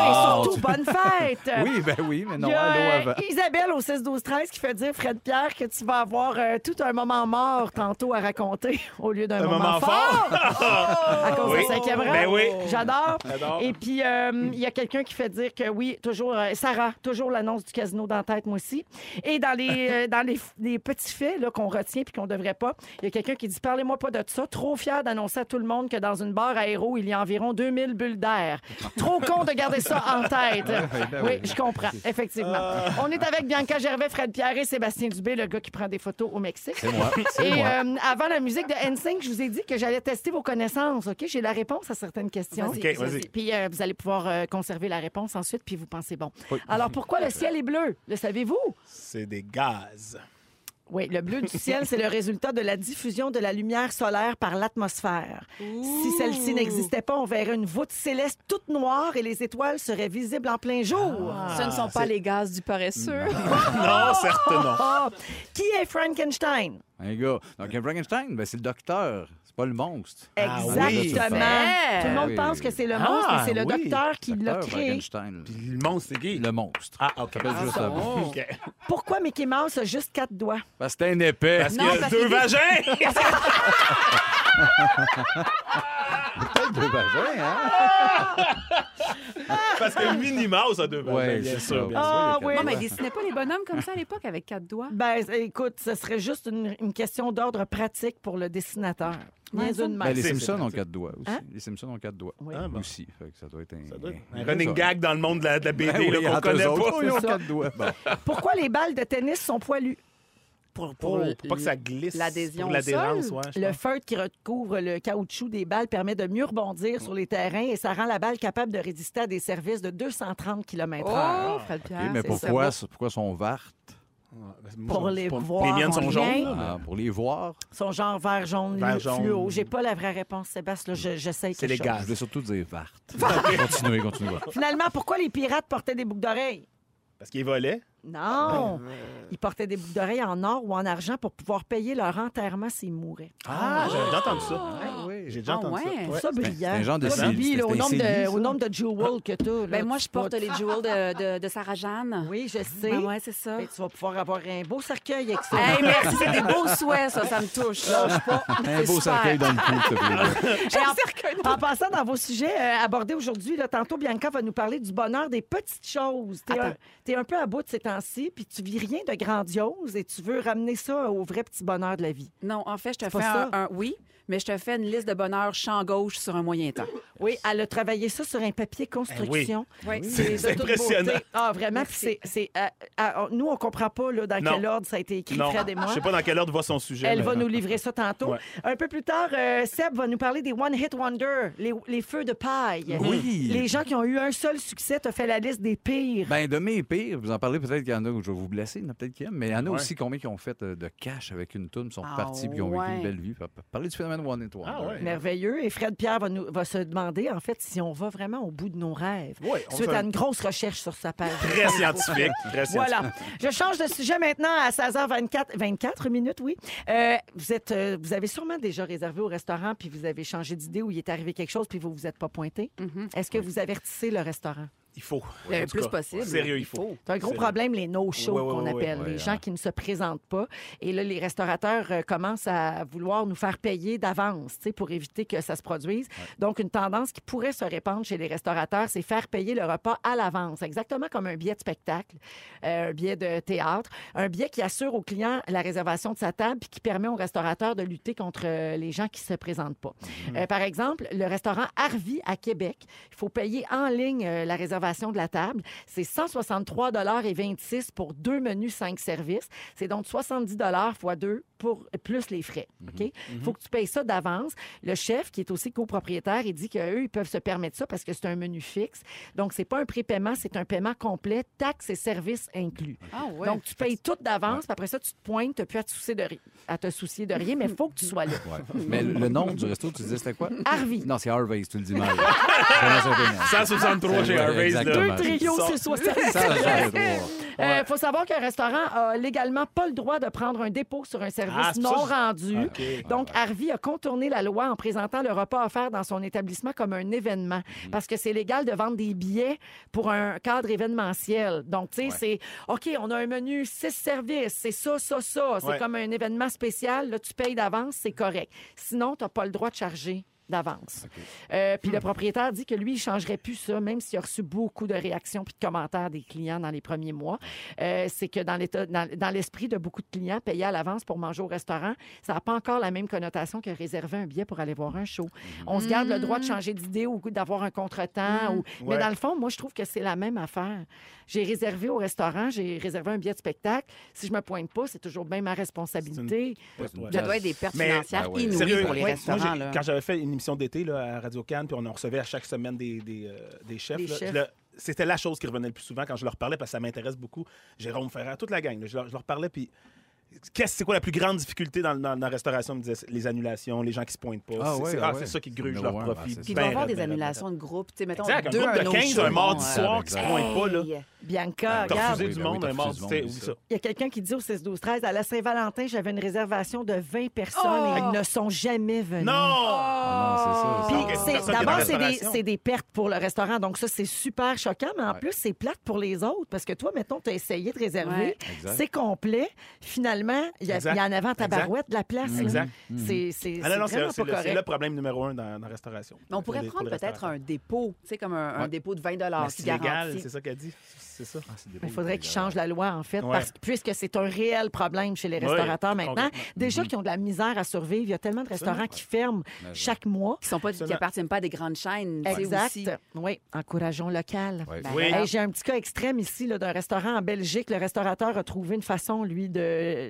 Et surtout, bonne fête! Oui, ben oui, mais non, Il y a, allô euh, avant. Isabelle au 16 12 13 qui fait dire Fred Pierre que tu vas avoir euh, tout un moment mort tantôt à raconter au lieu d'un Un moment, moment fort. à cause Oui. de cinquième rang. Ben oui. J'adore. J'adore. Et puis euh, il y a quelqu'un qui fait dire que oui, toujours euh, Sarah, toujours l'annonce du casino dans la tête moi aussi. Et dans les euh, dans les, les petits faits là, qu'on retient puis qu'on devrait pas, il y a quelqu'un qui dit parlez-moi pas de ça, trop fier d'annoncer à tout le monde que dans une barre aéro, il y a environ 2000 bulles d'air. Trop con de garder ça en tête. ben oui, oui. je comprends, effectivement. On est avec Bianca Gervais, Fred Pierre et Sébastien Dubé, le gars qui prend des photos au Mexique. C'est moi. Et moi. euh, avant la musique de NSYNC, je vous ai dit que j'allais tester vos connaissances. OK? J'ai la réponse à certaines questions. Vas-y, OK, vas-y. Puis euh, vous allez pouvoir euh, conserver la réponse ensuite, puis vous pensez bon. Oui. Alors, pourquoi le ciel est bleu? Le savez-vous? C'est des gaz. Oui, le bleu du ciel, c'est le résultat de la diffusion de la lumière solaire par l'atmosphère. Si celle-ci n'existait pas, on verrait une voûte céleste toute noire et les étoiles seraient visibles en plein jour. Ce ne sont pas les gaz du paresseux. Non, certes non. Ah! Qui est Frankenstein? Un gars. Donc, un Frankenstein, ben, c'est le docteur. C'est pas le monstre. Ah oui. Exactement. Tout le monde pense que c'est le Ah, monstre, mais c'est le oui. docteur qui l'a Docteur créé. Frankenstein. Puis le monstre, c'est qui? Le monstre. Ah, OK. Ça s'appelle juste Ah. OK. Pourquoi Mickey Mouse a juste quatre doigts? Parce que c'est un épais. Parce Non, qu'il y a parce deux qu'il- vagins! Deux vagins, hein? Parce que Minnie Mouse a deux vagins, Ouais, bien c'est sûr. ça. bien Ah, sûr. sûr, il y a oui. quatre Non, mais ils dessinaient pas les bonhommes comme ça à l'époque avec quatre doigts. Ben, écoute, ce serait juste une, une question d'ordre pratique pour le dessinateur. Ouais, même. Ben, les C'est- Simpsons ont quatre doigts aussi. Hein? Les Simpsons ont quatre doigts. Oui. Ah, bon. Aussi. Fait que ça doit être un, Ça doit être un un running ça. gag dans le monde de la, de la BD Ben oui, qu'on connaît autres, pas. Ils ont quatre doigts. Bon. Pourquoi les balles de tennis sont poilues? Pour, pour pour pas que ça glisse. l'adhésion ouais, Le feutre qui recouvre le caoutchouc des balles permet de mieux rebondir sur les terrains et ça rend la balle capable de résister à des services de 230 km/h. Oh, mais pourquoi, pourquoi sont vertes? Pour les voir. Les miennes en sont jaunes. Ah, pour les voir. Son genre vert jaune, Vert jaune. fluo. J'ai pas la vraie réponse, Sébastien. là, je- J'essaye C'est les gaz. Je voulais surtout dire vertes. continuez, continuez. Finalement, pourquoi les pirates portaient des boucles d'oreilles? Parce qu'ils volaient. Non! Ils portaient des boucles d'oreilles en or ou en argent pour pouvoir payer leur enterrement s'ils mouraient. Ah, j'ai déjà entendu ça. oui. J'ai déjà Ah, entendu ouais. ça. C'est Ouais. ça brillant. c'est un genre de Bibi, là, au, nombre de, au nombre de jewels que tu as. Ben, moi, je porte les jewels de, de, de Sarah Jeanne. Oui, je sais. Ben ouais, c'est ça. Et tu vas pouvoir avoir un beau cercueil avec ça. Hey, merci, c'est des beaux souhaits, ça, ça me touche. Lâche pas. Un beau super. cercueil dans le cou, s'il te plaît. En, en passant dans vos sujets euh, abordés aujourd'hui, tantôt, Bianca va nous parler du bonheur des petites choses. T'es un, Attends. t'es un peu à bout de ces temps-ci, puis tu vis rien de grandiose et tu veux ramener ça au vrai petit bonheur de la vie. Non, en fait, je te fais un, ça? un- Oui, mais je te fais une liste de bonheur champ gauche sur un moyen temps. Oui, elle a travaillé ça sur un papier construction. Oui. C'est impressionnant. beauté. Ah, vraiment. c'est, c'est, euh, euh, nous, on comprend pas là, dans Non. quel ordre ça a été écrit, Non, Fred et moi. je sais pas dans quelle ordre va son sujet. Elle mais- va nous livrer ça tantôt. Ouais. Un peu plus tard, euh, Seb va nous parler des One Hit Wonder, les, les feux de paille. Oui. Les gens qui ont eu un seul succès, tu fait la liste des pires. Ben, de mes pires, vous en parlez peut-être qu'il y en a où je vais vous blesser, il y en a peut-être qui aiment, mais il y en a Ouais. aussi combien qui ont fait de cash avec une toune, sont Ah, partis puis qui ont vécu une belle vie. Parlez du phénomène One It Wonder. Ah, ouais. Merveilleux. Et Fred Pierre va, nous, va se demander, en fait, si on va vraiment au bout de nos rêves. On Suite fait à un- une grosse recherche sur sa page. Très scientifique. Très scientifique. Voilà. Je change de sujet maintenant à 16h24 24 minutes, oui. Euh, vous, êtes, euh, vous avez sûrement déjà réservé au restaurant, puis vous avez changé d'idée ou il est arrivé quelque chose, puis vous vous êtes pas pointé. Mhm. Est-ce que vous avertissez le restaurant? Il faut. Le plus cas, possible. Sérieux, il faut. C'est un gros problème, les no-shows qu'on appelle, les gens hein. qui ne se présentent pas. Et là, les restaurateurs euh, commencent à vouloir nous faire payer d'avance pour éviter que ça se produise. Donc, une tendance qui pourrait se répandre chez les restaurateurs, c'est faire payer le repas à l'avance, exactement comme un billet de spectacle, euh, un billet de théâtre, un billet qui assure au client la réservation de sa table puis qui permet au restaurateur de lutter contre euh, les gens qui ne se présentent pas. Euh, par exemple, le restaurant Harvey à Québec, il faut payer en ligne la réservation de la table. C'est 163,26 pour deux menus, cinq services. C'est donc 70 fois deux pour plus les frais. OK? Il faut que tu payes ça d'avance. Le chef, qui est aussi copropriétaire, il dit qu'eux, ils peuvent se permettre ça parce que c'est un menu fixe. Donc, c'est pas un prépaiement, c'est un paiement complet, taxes et services inclus. Ah ouais. Donc, tu payes tout d'avance, puis après ça, tu te pointes, tu n'as plus à te soucier de, ri- à te soucier de rien, mais il faut que tu sois là. Ouais. Mais le nom du resto, tu disais c'était quoi? Harvey. Non, c'est Harvey's, tu le dis mal. Comment ça s'appelle? 163 chez Ouais, Là. exactement. Deux trios, Ça- c'est 60. Ça, j'arrête de voir. Il Euh, faut savoir qu'un restaurant a légalement pas le droit de prendre un dépôt sur un service Ah, non ça rendu. OK. Donc, Harvey a contourné la loi en présentant le repas offert dans son établissement comme un événement. Mhm. Parce que c'est légal de vendre des billets pour un cadre événementiel. Donc, tu sais, c'est OK, on a un menu, six services, c'est ça, ça, ça. C'est Ouais. comme un événement spécial. Là, tu payes d'avance, c'est correct. Sinon, tu n'as pas le droit de charger d'avance. Euh, puis le propriétaire dit que lui, il changerait plus ça, même s'il a reçu beaucoup de réactions puis de commentaires des clients dans les premiers mois. Euh, c'est que dans l'état- dans, dans l'esprit de beaucoup de clients, payer à l'avance pour manger au restaurant, ça n'a pas encore la même connotation que réserver un billet pour aller voir un show. On se garde le droit de changer d'idée ou d'avoir un contretemps. ou- Mais dans le fond, moi, je trouve que c'est la même affaire. J'ai réservé au restaurant, j'ai réservé un billet de spectacle. Si je me pointe pas, c'est toujours bien ma responsabilité. Ouais. Ça doit être des pertes Mais- financières ouais. inouïes Sérieux, pour les ouais. restaurants. Moi, là. quand j'avais fait une émission d'été là, à Radio Cannes, puis on en recevait à chaque semaine des, des, euh, des chefs, Des là, chefs. là, c'était la chose qui revenait le plus souvent quand je leur parlais, parce que ça m'intéresse beaucoup. Jérôme Ferrer, toute la gang, là, je, leur, je leur parlais, puis qu'est-ce c'est quoi la plus grande difficulté dans, dans- dans la restauration? Ils me disaient, les annulations, les gens qui se pointent pas. Ah c'est ouais, c'est- ah ah, ouais. c'est ça qui gruge leur profit. Puis il doit y avoir des annulations de groupe. Tu sais, mettons, Exact, un deux, groupe de autre 15 show, un mardi soir qui se pointe pas, là. Bianca, T'as refusé du monde un mardi. Il y a quelqu'un qui dit au 6-12-13, à la Saint-Valentin, j'avais une réservation de 20 personnes Oh! et ils ne sont jamais venus. Non! D'abord, c'est des, pertes pour le restaurant. Donc, ça, c'est super choquant. Mais en plus, c'est plate pour les autres. Parce que toi, mettons, tu as essayé de réserver. C'est complet. Finalement, il y, a- Exact. il y en avait en tabarouette de la place. là. Exact. C'est c'est- Ah non, non, c'est c'est vraiment c'est pas le, c'est correct. le problème numéro un dans, dans la restauration. Mais on pourrait les- prendre pour les peut-être restaurateurs. un dépôt, tu sais, comme un, un Ouais. dépôt de 20 Mais qui c'est légal, garantit. c'est ça qu'elle dit. C'est ça. Mais Il faudrait qu'ils changent la loi, en fait, Ouais. parce que, puisque c'est un réel problème chez les Oui, restaurateurs maintenant. complètement. Déjà qui ont de la misère à survivre, il y a tellement de restaurants qui ferment chaque mois. Qui sont pas, qui Absolument. appartiennent pas à des grandes chaînes. tu sais, Exact. aussi. Oui, encourageons local. Ouais. Ben, Oui. Hey, J'ai un petit cas extrême ici là, d'un restaurant en Belgique. Le restaurateur a trouvé une façon, lui, de,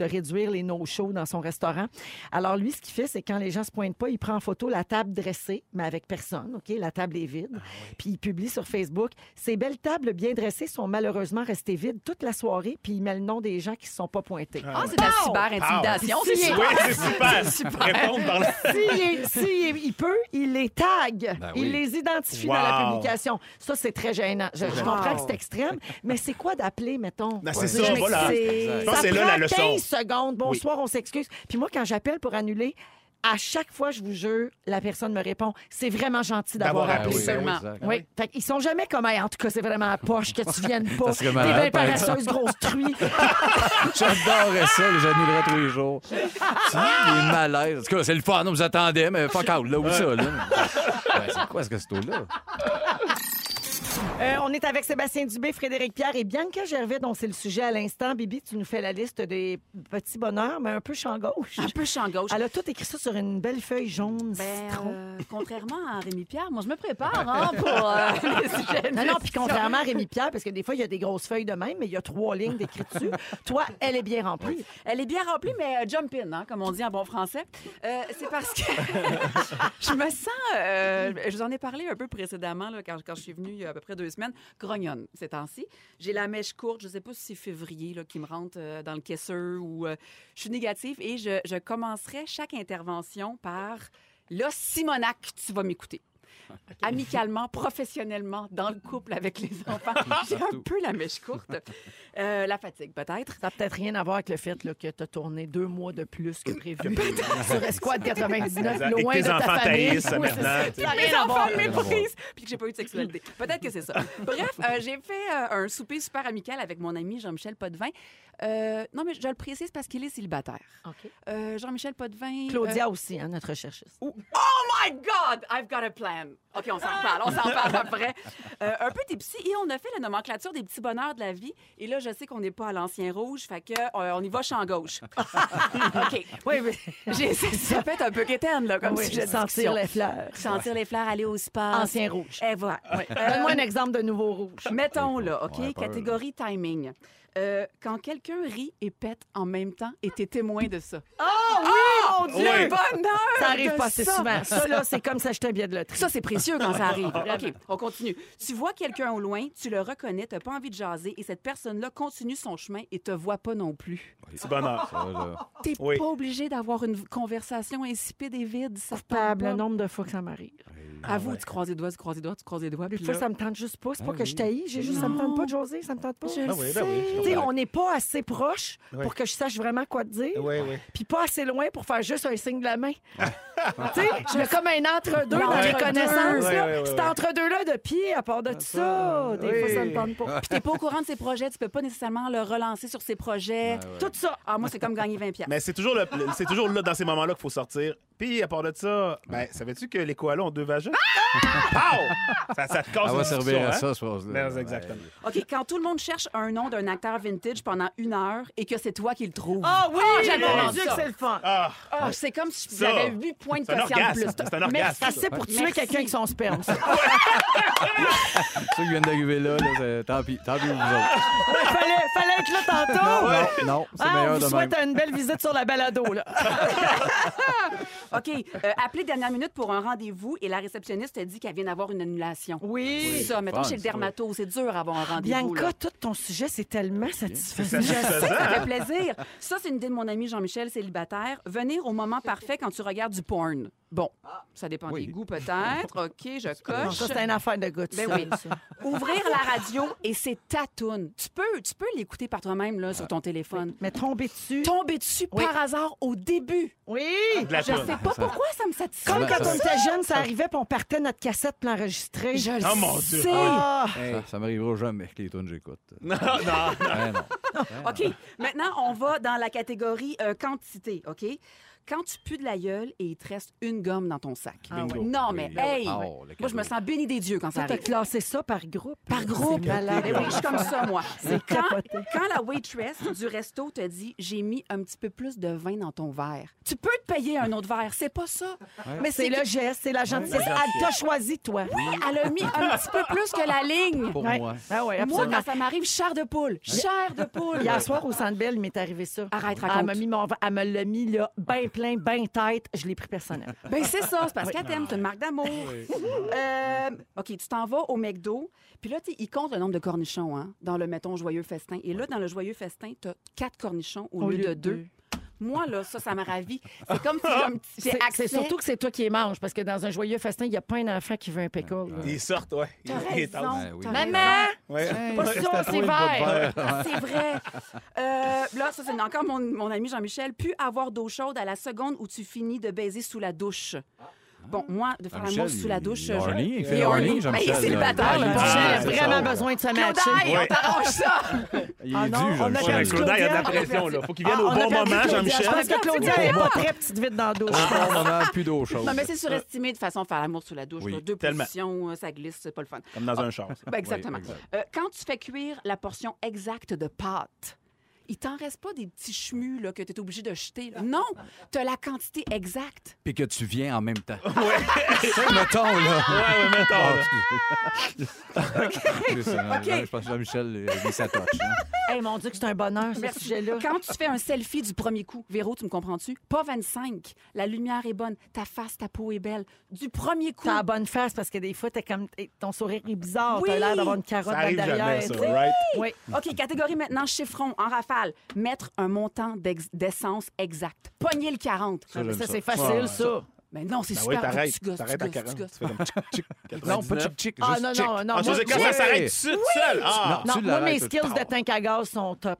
de réduire les no-shows dans son restaurant. Alors, lui, ce qu'il fait, c'est quand les gens se pointent pas, il prend en photo la table dressée, mais avec personne. OK? La table est vide. Puis il publie sur Facebook Ces belles tables bien dressées sont malheureusement restées vides toute la soirée. Puis il met le nom des gens qui ne se sont pas pointés. Ah, c'est de la cyber-intimidation. Pow! c'est Si, ça. Oui, c'est super. Répondre par là. Il peut, il les tag. Ben Il les identifie dans la publication. Ça, c'est très gênant. Je, je comprends que c'est extrême, mais c'est quoi d'appeler, mettons? Ben, c'est ça, Je voilà. m'excuse. Je pense Ça que c'est là la leçon. 15 secondes. Bonsoir, on s'excuse. Puis moi, quand j'appelle pour annuler, à chaque fois, je vous jure, la personne me répond c'est vraiment gentil d'avoir appelé. exact. Oui, fait qu'ils sont jamais comme Hey, en tout cas, c'est vraiment à poche que tu viennes pas. T'es bien paresseuse, grosse truie. J'adorerais ça, j'annulerais tous les jours. Malaises. En tout cas, c'est le fun, on vous attendait, mais fuck out, là, où ça, là? Ouais, c'est quoi ce resto-là? Euh, on est avec Sébastien Dubé, Frédéric Pierre et Bianca Gervais, dont c'est le sujet à l'instant. Bibi, tu nous fais la liste des petits bonheurs, mais un peu champ gauche. Un peu champ gauche. Elle a tout écrit ça sur une belle feuille jaune Ben, citron. euh, contrairement à Rémi Pierre, moi, je me prépare hein, pour euh, les sujets. Non, non, puis contrairement à Rémi Pierre, parce que des fois, il y a des grosses feuilles de même, mais il y a trois lignes d'écriture. Toi, elle est bien remplie. Elle est bien remplie, mais jump in, hein, comme on dit en bon français. C'est parce que je me sens. je vous en ai parlé un peu précédemment, là, quand, quand je suis venue il y a à peu près deux semaines, grognonne ces temps-ci. J'ai la mèche courte, je ne sais pas si c'est février là, qui me rentre euh, dans le caisseur ou euh, je suis négative et je, je commencerai chaque intervention par Là, Simonac, tu vas m'écouter. Amicalement, professionnellement, dans le couple avec les enfants. J'ai un peu la mèche courte. Euh, la fatigue, peut-être. Ça n'a peut-être rien à voir avec le fait là, que tu as tourné deux mois de plus que prévu sur Esquad 99, Exact. Et loin que tes de ta enfants famille. maintenant. ça. rien à voir. enfants méprisent, puis que j'ai pas eu de sexualité. Peut-être que c'est ça. Bref, euh, j'ai fait euh, un souper super amical avec mon ami Jean-Michel Potvin. Euh, non, mais je le précise parce qu'il est célibataire. OK. Euh, Jean-Michel Potvin. Claudia aussi, hein, notre recherchiste. euh, Oh my God! I've got a plan. OK, on s'en reparle. On s'en parle après. Euh, un peu tipsy. Et on a fait la nomenclature des petits bonheurs de la vie. Et là, je sais qu'on n'est pas à l'ancien rouge, fait que euh, on y va champ gauche. OK. Oui, mais J'ai- Ça être un peu quétaine, là, comme oui, sujet de sentir les fleurs. Sentir les fleurs, aller au spa. Ancien rouge. Et voilà. Donne-moi un exemple de nouveau rouge. Mettons là, OK? Catégorie timing. Euh, quand quelqu'un rit et pète en même temps et t'es témoin de ça. Oui, mon Dieu! Oui. Bonheur! Ça arrive pas assez ça. souvent. Ça, là, c'est comme s'acheter un billet de loterie. Ça, c'est précieux quand ça arrive. OK, on continue. Tu vois quelqu'un au loin, tu le reconnais, t'as pas envie de jaser et cette personne-là continue son chemin et te voit pas non plus. Petit bonheur. T'es Oui. pas obligé d'avoir une conversation insipide et vide. Ça coupable le pas. nombre de fois que ça m'arrive. À vous, tu croises les doigts, tu croises les doigts, tu croises les doigts. Des fois, là- ça me tente juste pas. C'est pas Ah que je taillis. J'ai juste, ça me tente pas de jaser. Ça me tente pas. Je Ah oui, ben on n'est pas assez proche Oui. pour que je sache vraiment quoi te dire, Oui, oui. puis pas assez loin pour faire juste un signe de la main. Tu sais, y a comme un entre-deux dans les connaissances. Là. Cet entre-deux-là de pied, à part de ça, des oui. fois, ça ne tente pas. Puis t'es pas au courant de ses projets, tu peux pas nécessairement le relancer sur ses projets. Tout ça. Ah, moi, c'est comme gagner 20 pièces. Mais c'est toujours, le- le- c'est toujours là, dans ces moments-là qu'il faut sortir. Puis, à part de ça, ben, savais-tu que les koalas ont deux vagins? Pow! Ça, ça te casse Ça une va servir à hein? ça, je pense. Ben, exactement. OK, quand tout le monde cherche un nom d'un acteur vintage pendant une heure et que c'est toi qui le trouves. Ah oui, j'adore mon Dieu ça. que c'est le fun. Ah, Ah, c'est comme si Ça, j'avais 8 points de c'est un quotient de orgasme. plus. C'est un orgasme. Assez pour tuer Merci. quelqu'un avec son sperme. ça. Ceux qui viennent d'arriver là, là, c'est- tant pis, tant pis pour vous autres. fallait, fallait être là tantôt. Non, non, c'est Ah, on meilleur vous de même. souhaite une belle visite sur la balado. Là. OK, euh, appelez dernière minute pour un rendez-vous et la réceptionniste te dit qu'elle vient d'avoir une annulation. Oui. Ça, mettons Fun, chez le ça. dermato, c'est dur d'avoir un rendez-vous. là. Bianca, tout ton sujet, c'est tellement satisfaisant. satisfaisant, Ça hein? fait plaisir. Ça, c'est une idée de mon ami Jean-Michel, célibataire. Venir au moment parfait quand tu regardes du porn. Bon, ça dépend Oui. des goûts peut-être. OK, je Non, coche. ça, c'est une affaire de tout Ben oui. Ouvrir la radio et c'est ta toune. Tu peux, tu peux l'écouter par toi-même là, sur ton téléphone. Mais tomber dessus. Tomber dessus Oui. par hasard au début. Oui. de la Je toune. sais pas pourquoi ça me satisfait. Comme quand on était jeune, ça arrivait puis on partait notre cassette pour l'enregistrer. Je le Oh, mon Dieu. sais. Ah. Ça, ça m'arrivera jamais que les tunes j'écoute. Non, non. Ouais, non. OK. Maintenant, on va dans la catégorie euh, quantité, OK? Quand tu pues de la gueule et il te reste une gomme dans ton sac. Bingo. Non, mais Oui. hey! Oh, moi, je me sens béni des dieux quand ça Ça, t'as arrive. classé ça par groupe. Par groupe. Malade. Eh oui, je suis comme ça, moi. C'est Quand, la waitress du resto te dit j'ai mis un petit peu plus de vin dans ton verre, tu peux te payer un autre verre. C'est pas ça. Mais c'est le geste, c'est la gentillesse. Elle t'a choisi, toi. Elle a mis un petit peu plus que la ligne. Pour Ouais. moi. Ah oui, Moi, absolument. quand ça m'arrive, chair de poule. Chair de poule. Hier soir, au Centre Bell, il m'est arrivé ça. Arrête, Elle raconte. m'a mis mon... Elle me l'a mis, là, bien plein, bien tête. Je l'ai pris personnel. Ben c'est ça, c'est parce qu'elle t'aime, c'est une marque d'amour. Euh, OK, tu t'en vas au McDo, puis là, tu sais, il compte le nombre de cornichons hein, dans le, mettons, joyeux festin. Et là, dans le joyeux festin, tu as quatre cornichons au, lieu, de deux. Moi, là, ça, ça m'a ravi. C'est comme si j'ai un petit- j'ai C'est accès. c'est surtout que c'est toi qui les manges, parce que dans un joyeux festin, il n'y a pas un enfant qui veut un pickle. Ils sortent, ouais. T'as Ils- raison. Ben oui. t'as Maman! Ouais. Pas à c'est vert. verre. C'est vrai. Euh, là, ça, c'est encore mon, mon ami Jean-Michel. Plus avoir d'eau chaude à la seconde où tu finis de baiser sous la douche. Bon, moi, de faire l'amour sous la il- douche. il est je- il fait horny, Ben, il est célibataire, le Ah, a c'est vraiment ça. besoin de se matcher. Claudaille, on t'arrange ça. Il est Ah dû, Jean-Michel. perdu Ouais, Claudia, il y a de la pression, là. Faut qu'il vienne Ah, au bon moment. Jean-Michel. Je pense que Claudia n'est pas très petite vite dans la douche. Un bon moment, plus d'eau chaude. Non, mais c'est surestimé de façon de faire l'amour sous la douche. Deux tellement. positions, euh, ça glisse, c'est pas le fun. Comme dans un char. Ben, exactement. Euh, quand tu fais cuire la portion exacte de pâte, il t'en reste pas des petits chemus là, que tu es obligé de jeter. là. Non, tu as la quantité exacte. Puis que tu viens en même temps. Ça, mettons, là. Ouais, ouais, mettons, Ah, excusez. OK. Je pense que Jean-Michel a mis sa touch. hein. Hey, mon Dieu, que c'est un bonheur, ce sujet-là. Quand tu fais un selfie du premier coup, Véro, tu me comprends-tu? Pas 25. La lumière est bonne, ta face, ta peau est belle. Du premier coup. T'as la bonne face parce que des fois, t'es comme, ton sourire est bizarre. Oui. T'as l'air d'avoir une carotte Ça derrière. jamais, ça, right? Oui. OK, catégorie maintenant, chiffron, en rafale. Mettre un montant d'essence exact. Pogner le 40. Ça, Ça, ça. c'est facile, Ouais. ça. Mais non, c'est Ben super. oui, t'arrêtes. Tu gosses, tu T'arrêtes à gosses, tu 40. gosses. Tu fais comme tchic, tchic, Non, pas 99. chic chic, Ah, juste non, non, non. Ah, moi, quand ça s'arrête tout de suite, seul. Ah! Non, moi, mes skills de de tank à gaz sont top.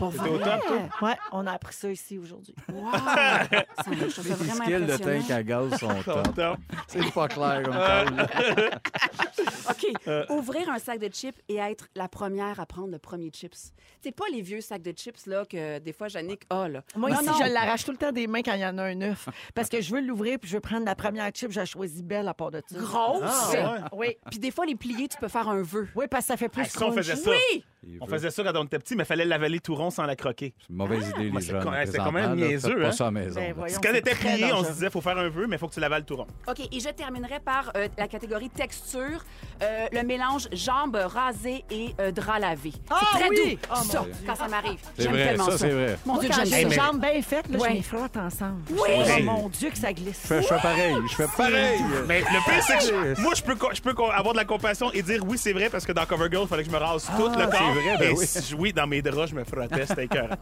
Pas T'es vrai? au top, toi? Ouais, on a appris ça ici aujourd'hui. Wow! Ça, je trouve ça Les vraiment skills de impressionnant. tank à gaz sont top. top. C'est pas clair comme ça. OK. Ouvrir un sac de chips et être la première à prendre le premier chips. C'est pas les vieux sacs de chips là, que des fois, Jannick a. Là. Moi, Non, ici, non. je l'arrache tout le temps des mains quand il y en a un neuf. Parce que je veux l'ouvrir puis je veux prendre la première chip. J'ai choisi belle à part de ça. Grosse? Ah, ouais. Oui. Puis des fois, les pliés, tu peux faire un vœu. Oui, parce que ça fait plus Ah, ça, on faisait ça. Oui! On faisait ça quand on était petit, mais il fallait l'avaler tout rond sans la croquer. C'est une mauvaise idée, les c'est jeunes. quand- c'est quand même là. niaiseux, pas hein? ça à la maison. Ben, là. voyons, Quand on était plié, on se disait faut faire un vœu, mais il faut que tu l'avales tout rond. OK. Et je terminerai par euh, la catégorie texture. Euh, le mélange jambes rasées et euh, drap lavé. Ah, c'est très oui! doux. Oh, mon ça, Dieu. quand ça m'arrive. C'est J'aime vrai, tellement ça, ça. c'est vrai. Mon Moi, Dieu, quand j'ai les jambes bien faites, là, je les frotte ensemble. Oui! Oh, mon Dieu, que ça glisse. Je fais, pareil. Je fais pareil. Mais le pire, c'est que moi, je peux, avoir de la compassion et dire oui, c'est vrai, parce que dans CoverGirl, il fallait que je me rase tout le corps. C'est vrai, ben et oui. si je- oui, dans mes draps, je me frottais, c'était écœurant.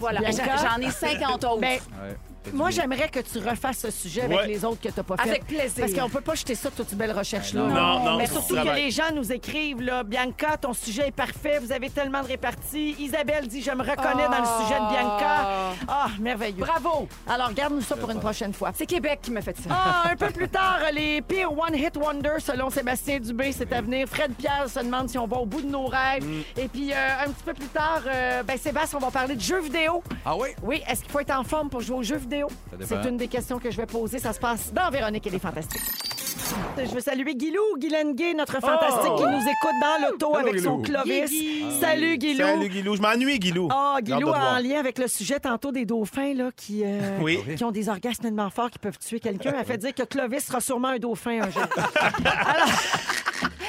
Voilà. Bianca? J'en ai 50 autres. Ben, Ouais. Moi, j'aimerais que tu refasses ce sujet avec Ouais. les autres que tu n'as pas fait. Avec plaisir. Parce qu'on peut pas jeter ça, toute cette belle recherche-là. Non, là. non, Mais c'est surtout du que travail. les gens nous écrivent, là, Bianca, ton sujet est parfait, vous avez tellement de réparties. Isabelle dit, je me reconnais dans le sujet de Bianca. Ah, merveilleux. Bravo! Alors, garde-nous ça pour une prochaine fois. C'est Québec qui m'a fait ça. Ah, un peu plus tard, les pires One Hit Wonder selon Sébastien Dubé, c'est à venir. Fred Pierre se demande si on va au bout de nos rêves. Et puis, euh, un petit peu plus tard, euh, ben, Sébastien, on va parler de jeux vidéo. Ah oui? Oui, est-ce qu'il faut être en forme pour jouer aux jeux vidéo? C'est une des questions que je vais poser. Ça se passe dans Véronique et les Fantastiques. Je veux saluer Guilou, Guylaine Gay, notre fantastique Oh! qui nous écoute dans l'auto avec son. Clovis. Guigui. Salut Guilou. Salut, Guilou. Je m'ennuie, Guilou. Ah, Guilou, en lien avec le sujet tantôt des dauphins là, qui, euh, Oui. qui ont des orgasmes tellement forts qu'ils peuvent tuer quelqu'un, elle fait dire que Clovis sera sûrement un dauphin un jour. Alors,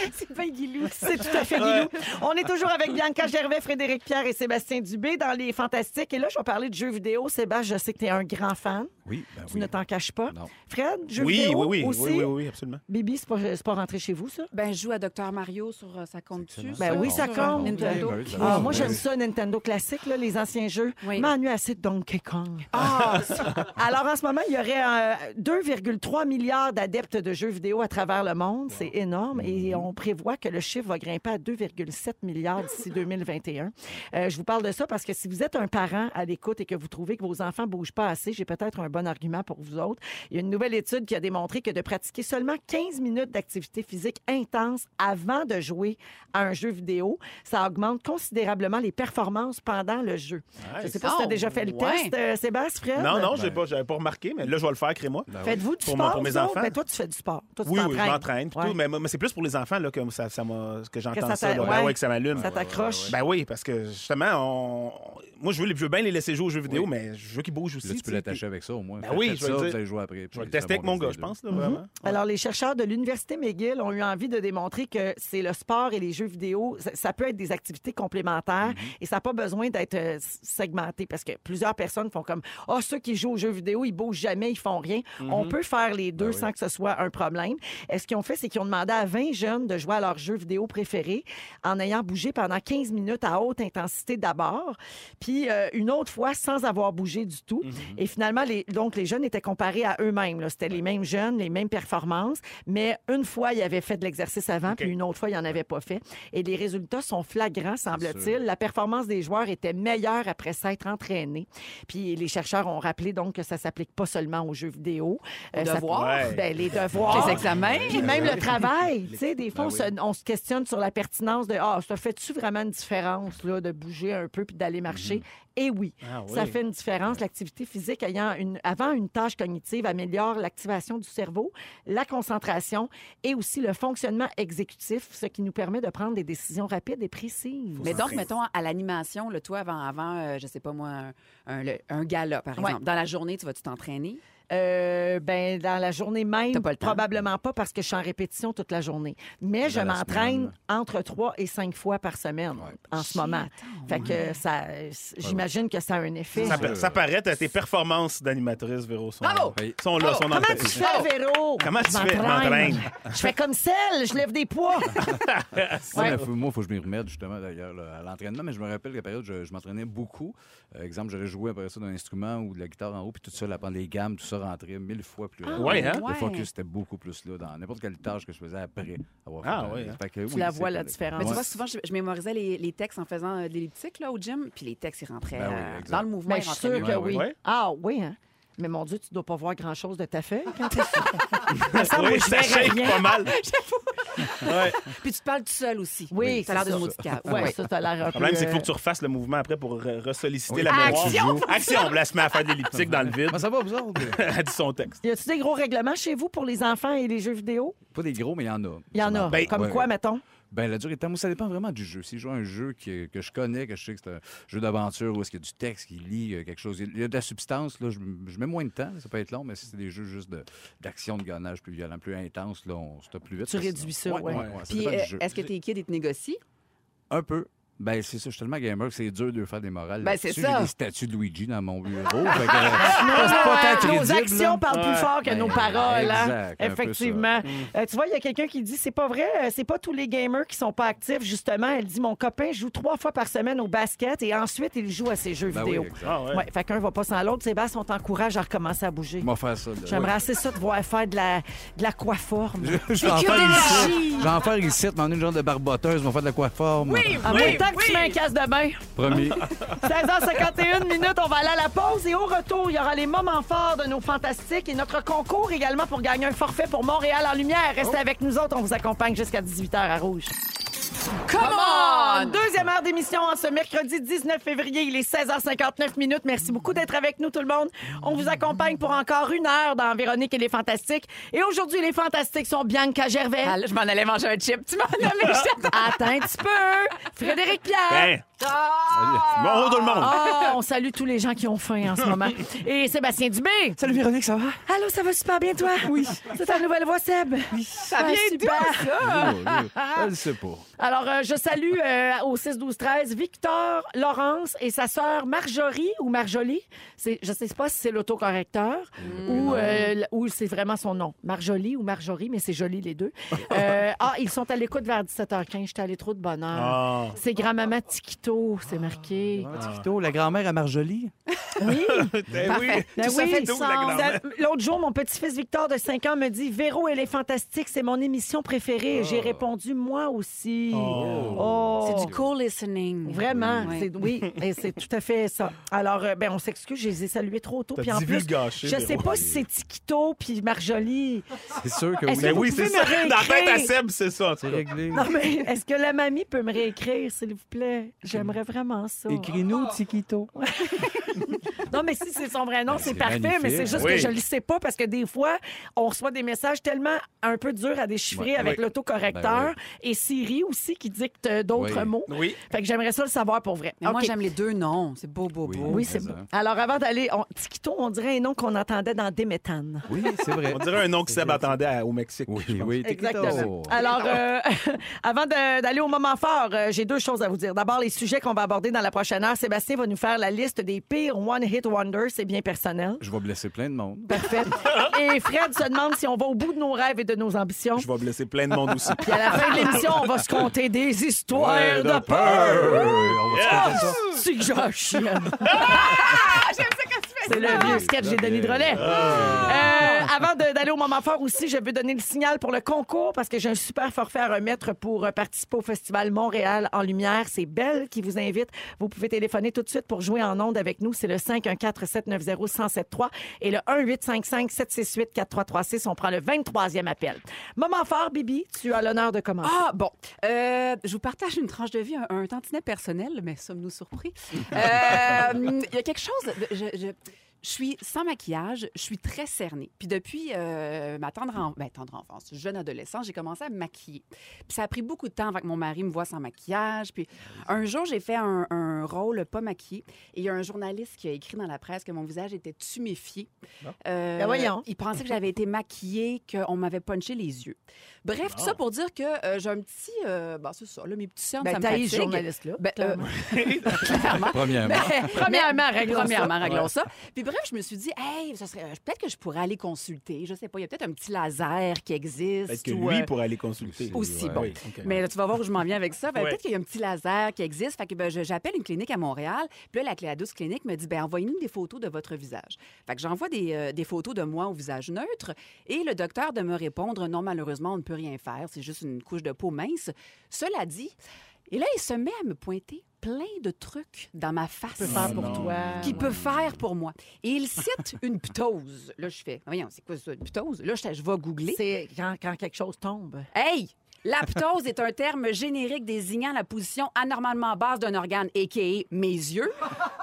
C'est bien Guilou. c'est tout à fait Guilou. On est toujours avec Bianca Gervais, Frédéric Pierre et Sébastien Dubé dans les Fantastiques. Et là, je vais parler de jeux vidéo. Sébastien, je sais que tu es un grand fan. Oui, ben Tu oui. ne t'en caches pas. Non. Fred, jeux Oui, vidéo oui, oui, aussi? oui, oui, oui, absolument. Bibi, c'est pas, pas rentré chez vous, ça? Ben, je joue à Dr Mario sur euh, ça compte dessus. Ben oui, ça Sur, compte. euh, Nintendo. Ben oui, ça Ah, moi, Ben j'aime ça, Nintendo classique, là, les anciens jeux. Oui. M'ennuie assez de Donkey Kong. Ah, Alors, en ce moment, il y aurait euh, 2,3 milliards d'adeptes de jeux vidéo à travers le monde. C'est énorme. Et Mhm. on prévoit que le chiffre va grimper à 2,7 milliards d'ici 2021. Euh, je vous parle de ça parce que si vous êtes un parent à l'écoute et que vous trouvez que vos enfants ne bougent pas assez, j'ai peut-être un bon argument pour vous autres. Il y a une nouvelle étude qui a démontré que de pratiquer seulement 15 minutes d'activité physique intense avant de jouer à un jeu vidéo, ça augmente considérablement les performances pendant le jeu. Je ne sais pas si tu as Oh, déjà fait le ouais. test, euh, Sébastien, Fred. Non, non, j'ai pas, j'avais pas remarqué, mais là, je vais le faire, crée-moi. Ben oui. Faites-vous du Pour sport? mon- pour mes vous enfants. Ben, toi, tu fais du sport. Toi, tu Oui, oui, je m'entraîne. Ouais. Mais, mais c'est plus pour les enfants là, que ça, que j'entends ça ça. t'a- là. ouais. Ben ouais, que ça m'allume. Ça t'accroche. Ben oui, parce que justement, on... moi, je veux, je veux bien les laisser jouer aux jeux vidéo, mais je veux qu'ils bougent aussi. Là, tu peux l'attacher avec ça au moins. Ben oui, je vais ça, le vous dire. allez jouer après. puis Je puis vais le c'est tester avec mon gars, je pense. Là, Mhm. vraiment. Alors, les chercheurs de l'Université McGill ont eu envie de démontrer que c'est le sport et les jeux vidéo, ça, ça peut être des activités complémentaires et ça n'a pas besoin d'être euh, segmenté parce que plusieurs personnes font comme Ah, ceux qui jouent aux jeux vidéo, ils bougent jamais, ils font rien. On peut faire les deux sans que ce soit un problème. Et ce qu'ils ont fait, c'est qu'ils ont demandé à 20 jeunes de jouer à leur jeu vidéo préféré en ayant bougé pendant 15 minutes à haute intensité d'abord, puis euh, une autre fois sans avoir bougé du tout. Et finalement, les, donc, les jeunes étaient comparés à eux-mêmes. là. C'était les mêmes jeunes, les mêmes performances, mais une fois, ils avaient fait de l'exercice avant, puis une autre fois, ils n'en avaient pas fait. Et les résultats sont flagrants, semble-t-il. La performance des joueurs était meilleure après s'être entraînés. Puis les chercheurs ont rappelé donc que ça s'applique pas seulement aux jeux vidéo. Aux ça- devoirs? Ouais. Ben, les devoirs. Les examens? Puis même le travail. Tu sais, des fois, Ben on, se, on se questionne sur la pertinence de Ah, ça fait-tu vraiment une différence là, de bouger un peu puis d'aller marcher? Et oui, Ah oui. ça fait une différence. L'activité physique ayant une, avant une tâche cognitive améliore l'activation du cerveau, la concentration et aussi le fonctionnement exécutif, ce qui nous permet de prendre des décisions rapides et précises. Mais donc, mettons, à l'animation, le toi, avant, avant euh, je sais pas moi, un, un, un gala, par Ouais. exemple. Dans la journée, tu vas-tu t'entraîner? Euh, ben, dans la journée même, pas probablement pas parce que je suis en répétition toute la journée. Mais je m'entraîne entre trois et cinq fois par semaine Ouais. en ce moment. Fait que ça, j'imagine que ça a un effet. Ça, pa- ça paraît, t'as tes performances d'animatrice, Véro. Sont, Bravo! Sont là, Bravo! sont dans Comment tu fais, Véro? Comment tu fais? m'entraîne. M'entraîne. Je fais comme celle, je lève des poids. Ouais, Ouais. mais faut- moi, il faut que je m'y remette justement d'ailleurs à l'entraînement. Mais je me rappelle qu'à la période, je, je m'entraînais beaucoup. Euh, exemple, j'allais jouer après ça d'un instrument ou de la guitare en haut, puis tout ça, apprendre les gammes, tout ça rentrait mille fois plus rapide. Ouais, hein? Le focus était beaucoup plus là dans n'importe quelle tâche que je faisais après avoir fait. Ah, ouais, hein? fait que Tu oui, la c'est vois, la correct. différence. Mais tu vois, souvent, je, je mémorisais les, les textes en faisant euh, de l'elliptique là, au gym, puis les textes, ils rentraient Ben oui, euh, dans le mouvement. Mais ils je suis mieux. que oui. Ah oui, hein? Mais mon Dieu, tu dois pas voir grand-chose de ta feuille quand tu Me semble Oui, ça shake pas mal. Ouais. Puis tu te parles tout seul aussi. Oui, ça a l'air d'une ça. maudite cave. Ouais. ça, t'as l'air un Le problème, c'est qu'il faut euh, que tu refasses le mouvement après pour re- ressolliciter Oui. la mémoire. Action! Action! On la se met à faire de l'elliptique dans le vide. Comment ça va, vous autres? Elle dit son texte. Y a-tu des gros règlements chez vous pour les enfants et les jeux vidéo? Pas des gros, mais il y en a. Il y en a. Ben, Comme ouais. quoi, mettons? Ben, la durée de temps, moi, ça dépend vraiment du jeu. Si je joue à un jeu qui- que je connais, que je sais que c'est un jeu d'aventure où est-ce qu'il y a du texte, qui lit euh, quelque chose, il y a de la substance, là, je, je mets moins de temps, ça peut être long, mais si c'est des jeux juste de- d'action, de, gannage plus violent, plus intense, là, on stoppe plus vite. Tu réduis sinon- ça, ouais. ouais, Puis euh, est-ce que tes kids, ils te négocient? Un peu. Ben, c'est ça, je suis tellement gamer que c'est dur de faire des morales. Ben, c'est ça. J'ai des statues de Luigi dans mon bureau. fait que, euh, c'est pas tant nos actions là. parlent plus fort que nos Ben, paroles. hein. exact, Effectivement. Euh, tu vois, il y a quelqu'un qui dit c'est pas vrai, euh, c'est pas tous les gamers qui sont pas actifs. Justement, elle dit mon copain joue trois fois par semaine au basket et ensuite il joue à ses jeux Ben oui, vidéo. exact. Ah ouais. Ouais, fait qu'un va pas sans l'autre. Sébastien, on t'encourage à recommencer à bouger. Faire ça. J'aimerais assez ça te voir faire de la, de l'aquaforme. Je vais en faire ici. Je vais en faire ici, une genre de barboteuse, on va faire de l'aquaforme. Oui, En même temps que tu mets un casse de bain. Promis. 16h51 minutes, on va aller à la pause et au retour, il y aura les moments forts de nos fantastiques et notre concours également pour gagner un forfait pour Montréal en lumière. Restez avec nous autres, on vous accompagne jusqu'à 18h à Rouge. Come on! Deuxième heure d'émission en ce mercredi 19 février. Il est 16h59 minutes. Merci beaucoup d'être avec nous, tout le monde. On vous accompagne pour encore une heure dans Véronique et les Fantastiques. Et aujourd'hui, les Fantastiques sont Bianca Gervais. Ah, là, je m'en allais manger un chip. Tu m'en as mis. Attends un petit peu. Frédéric Pierre. Ben, bon, tout le monde. Ah, on salue tous les gens qui ont faim en ce moment. Et Sébastien Dubé. Salut Véronique, ça va? Allô, ça va super bien, toi? Oui. C'est ta nouvelle voix, Seb? Oui. Ça vient super. Oh, je ne sais pas. Alors, euh, je salue euh, au 6-12-13 Victor, Laurence et sa sœur Marjorie ou Marjolie. C'est, je sais pas si c'est l'autocorrecteur ou, euh, ou c'est vraiment son nom. Marjolie ou Marjorie, mais c'est joli les deux. Euh, ah, ils sont à l'écoute vers 17h15. J'étais allée trop de bonheur. Ah. C'est grand-maman Tiquito, c'est marqué. Ah, Tito, la grand-mère à Marjolie? Oui. Ben. Ben ça oui, fait la grand-mère? L'autre jour, mon petit-fils Victor de 5 ans me dit Véro, elle est fantastique, c'est mon émission préférée. Et J'ai répondu moi aussi. Oh. C'est du co-listening. Vraiment, Ouais. c'est oui, et c'est tout à fait ça. Alors, euh, ben, on s'excuse, je les ai salués trop tôt. Puis en plus, divulgaché, je sais pas si c'est Tiquito puis Marjolie. C'est sûr que Est-ce oui. que Ben vous oui, c'est ça. Dans la tête à? Seb, c'est ça. C'est réglé. Non, mais est-ce que la mamie peut me réécrire, s'il vous plaît? J'aimerais vraiment ça. Écris-nous, Tiquito. Non, mais si c'est son vrai nom, c'est c'est parfait, mais c'est juste Oui. que je ne le sais pas parce que des fois, on reçoit des messages tellement un peu durs à déchiffrer Ouais, avec oui. l'autocorrecteur Ben et Siri aussi qui dicte euh, d'autres Oui. mots. Oui. Fait que j'aimerais ça le savoir pour vrai. Mais moi, j'aime les deux noms. C'est beau, beau, beau. Oui, c'est beau. Alors, avant d'aller, on... Tiquito, on dirait un nom qu'on entendait dans Déméthane. Oui, c'est vrai. On dirait un nom que Seb attendait à- au Mexique. Oui, je pense. oui. Exactement. Alors, euh, avant d'aller au moment fort, euh, j'ai deux choses à vous dire. D'abord, les sujets qu'on va aborder dans la prochaine heure. Sébastien va nous faire la liste des pires one-hit wonders. C'est bien personnel. Je vais blesser plein de monde. Parfait. Et Fred se demande si on va au bout de nos rêves et de nos ambitions. Je vais blesser plein de monde aussi. Puis à la fin de l'émission, on va se compter des histoires Ouais, de, de peur. On va se compter ça. C'est que j'en chienne. C'est le vieux sketch des Denis Drolet. Euh, avant de- d'aller au moment fort aussi, je veux donner le signal pour le concours parce que j'ai un super forfait à remettre pour euh, participer au Festival Montréal en lumière. C'est Belle qui vous invite. Vous pouvez téléphoner tout de suite pour jouer en ondes avec nous. C'est le 514-790-1073 et le 1-855-768-4336. On prend le 23e appel. Moment fort, Bibi, tu as l'honneur de commencer. Ah, bon. Euh, je vous partage une tranche de vie, un, un tantinet personnel, mais sommes-nous surpris? Euh, Il y a quelque chose. de- je, je- je suis sans maquillage, je suis très cernée. Puis depuis euh, ma tendre, en- ben, tendre enfance, jeune adolescence, j'ai commencé à me maquiller. Puis ça a pris beaucoup de temps avant que mon mari me voit sans maquillage. Puis un jour, j'ai fait un, un rôle pas maquillé. Et il y a un journaliste qui a écrit dans la presse que mon visage était tuméfié. Euh, Ben voyons. Il pensait que j'avais été maquillée, qu'on m'avait punché les yeux. Bref, tout ça pour dire que euh, j'ai un petit... Euh, bon, c'est ça, là, mes petits cernes, Ben, ça me fatigue. ce journaliste-là. Ben, euh, clairement. clairement. Premièrement. Premièrement, réglons ça. Premièrement, réglons ça. Puis bref, je me suis dit, hey, ça serait peut-être que je pourrais aller consulter. Je sais pas, il y a peut-être un petit laser qui existe. Peut-être que ou, lui euh, pourrait aller consulter. aussi, Ouais. bon. Oui. Mais là, tu vas voir où je m'en viens avec ça. Ben, Ouais. Peut-être qu'il y a un petit laser qui existe. Fait que ben, je- j'appelle une clinique à Montréal. Puis là, la Cléadouce Clinique me dit ben, envoyez-nous des photos de votre visage. Fait que j'envoie des, euh, des photos de moi au visage neutre. Et le docteur de me répondre non, malheureusement, on ne peut rien faire. C'est juste une couche de peau mince. Cela dit, et là, il se met à me pointer plein de trucs dans ma face. peut faire pour toi. Qu'il peut faire pour moi. Et il cite une ptose. Là, je fais, voyons, c'est quoi ça, une ptose? Là, je, je vais googler. C'est quand, quand quelque chose tombe. Hey! L'aptose est un terme générique désignant la position anormalement basse d'un organe, a.k.a. mes yeux,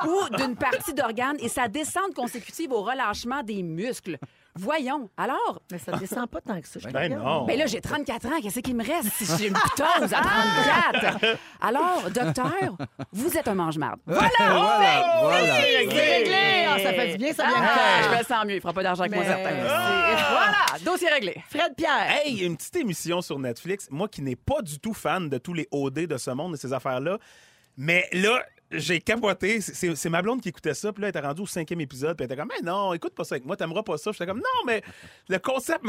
ou d'une partie d'organe et sa descente consécutive au relâchement des muscles. Voyons. Alors, Mais ça descend pas tant que ça. je te Ben regarde. non. mais là, j'ai 34 ans. Qu'est-ce qui me reste si j'ai une ptose à 34? Alors, docteur, vous êtes un mange-marde. Voilà! Voilà, voilà. C'est réglé! Ah, ça fait du bien, ça vient Ah, je me sens mieux. Il fera pas d'argent avec moi, Mais- certain. Voilà! Dossier réglé. Fred Pierre. Hey, une petite émission sur Netflix. Moi qui n'ai pas du tout fan de tous les OD de ce monde, de ces affaires-là, Mais là, j'ai capoté. C'est- ma blonde qui écoutait ça. Puis là, elle était rendue au cinquième épisode. Puis elle était comme, mais non, écoute pas ça avec moi, t'aimeras pas ça. J'étais comme, non, mais le concept,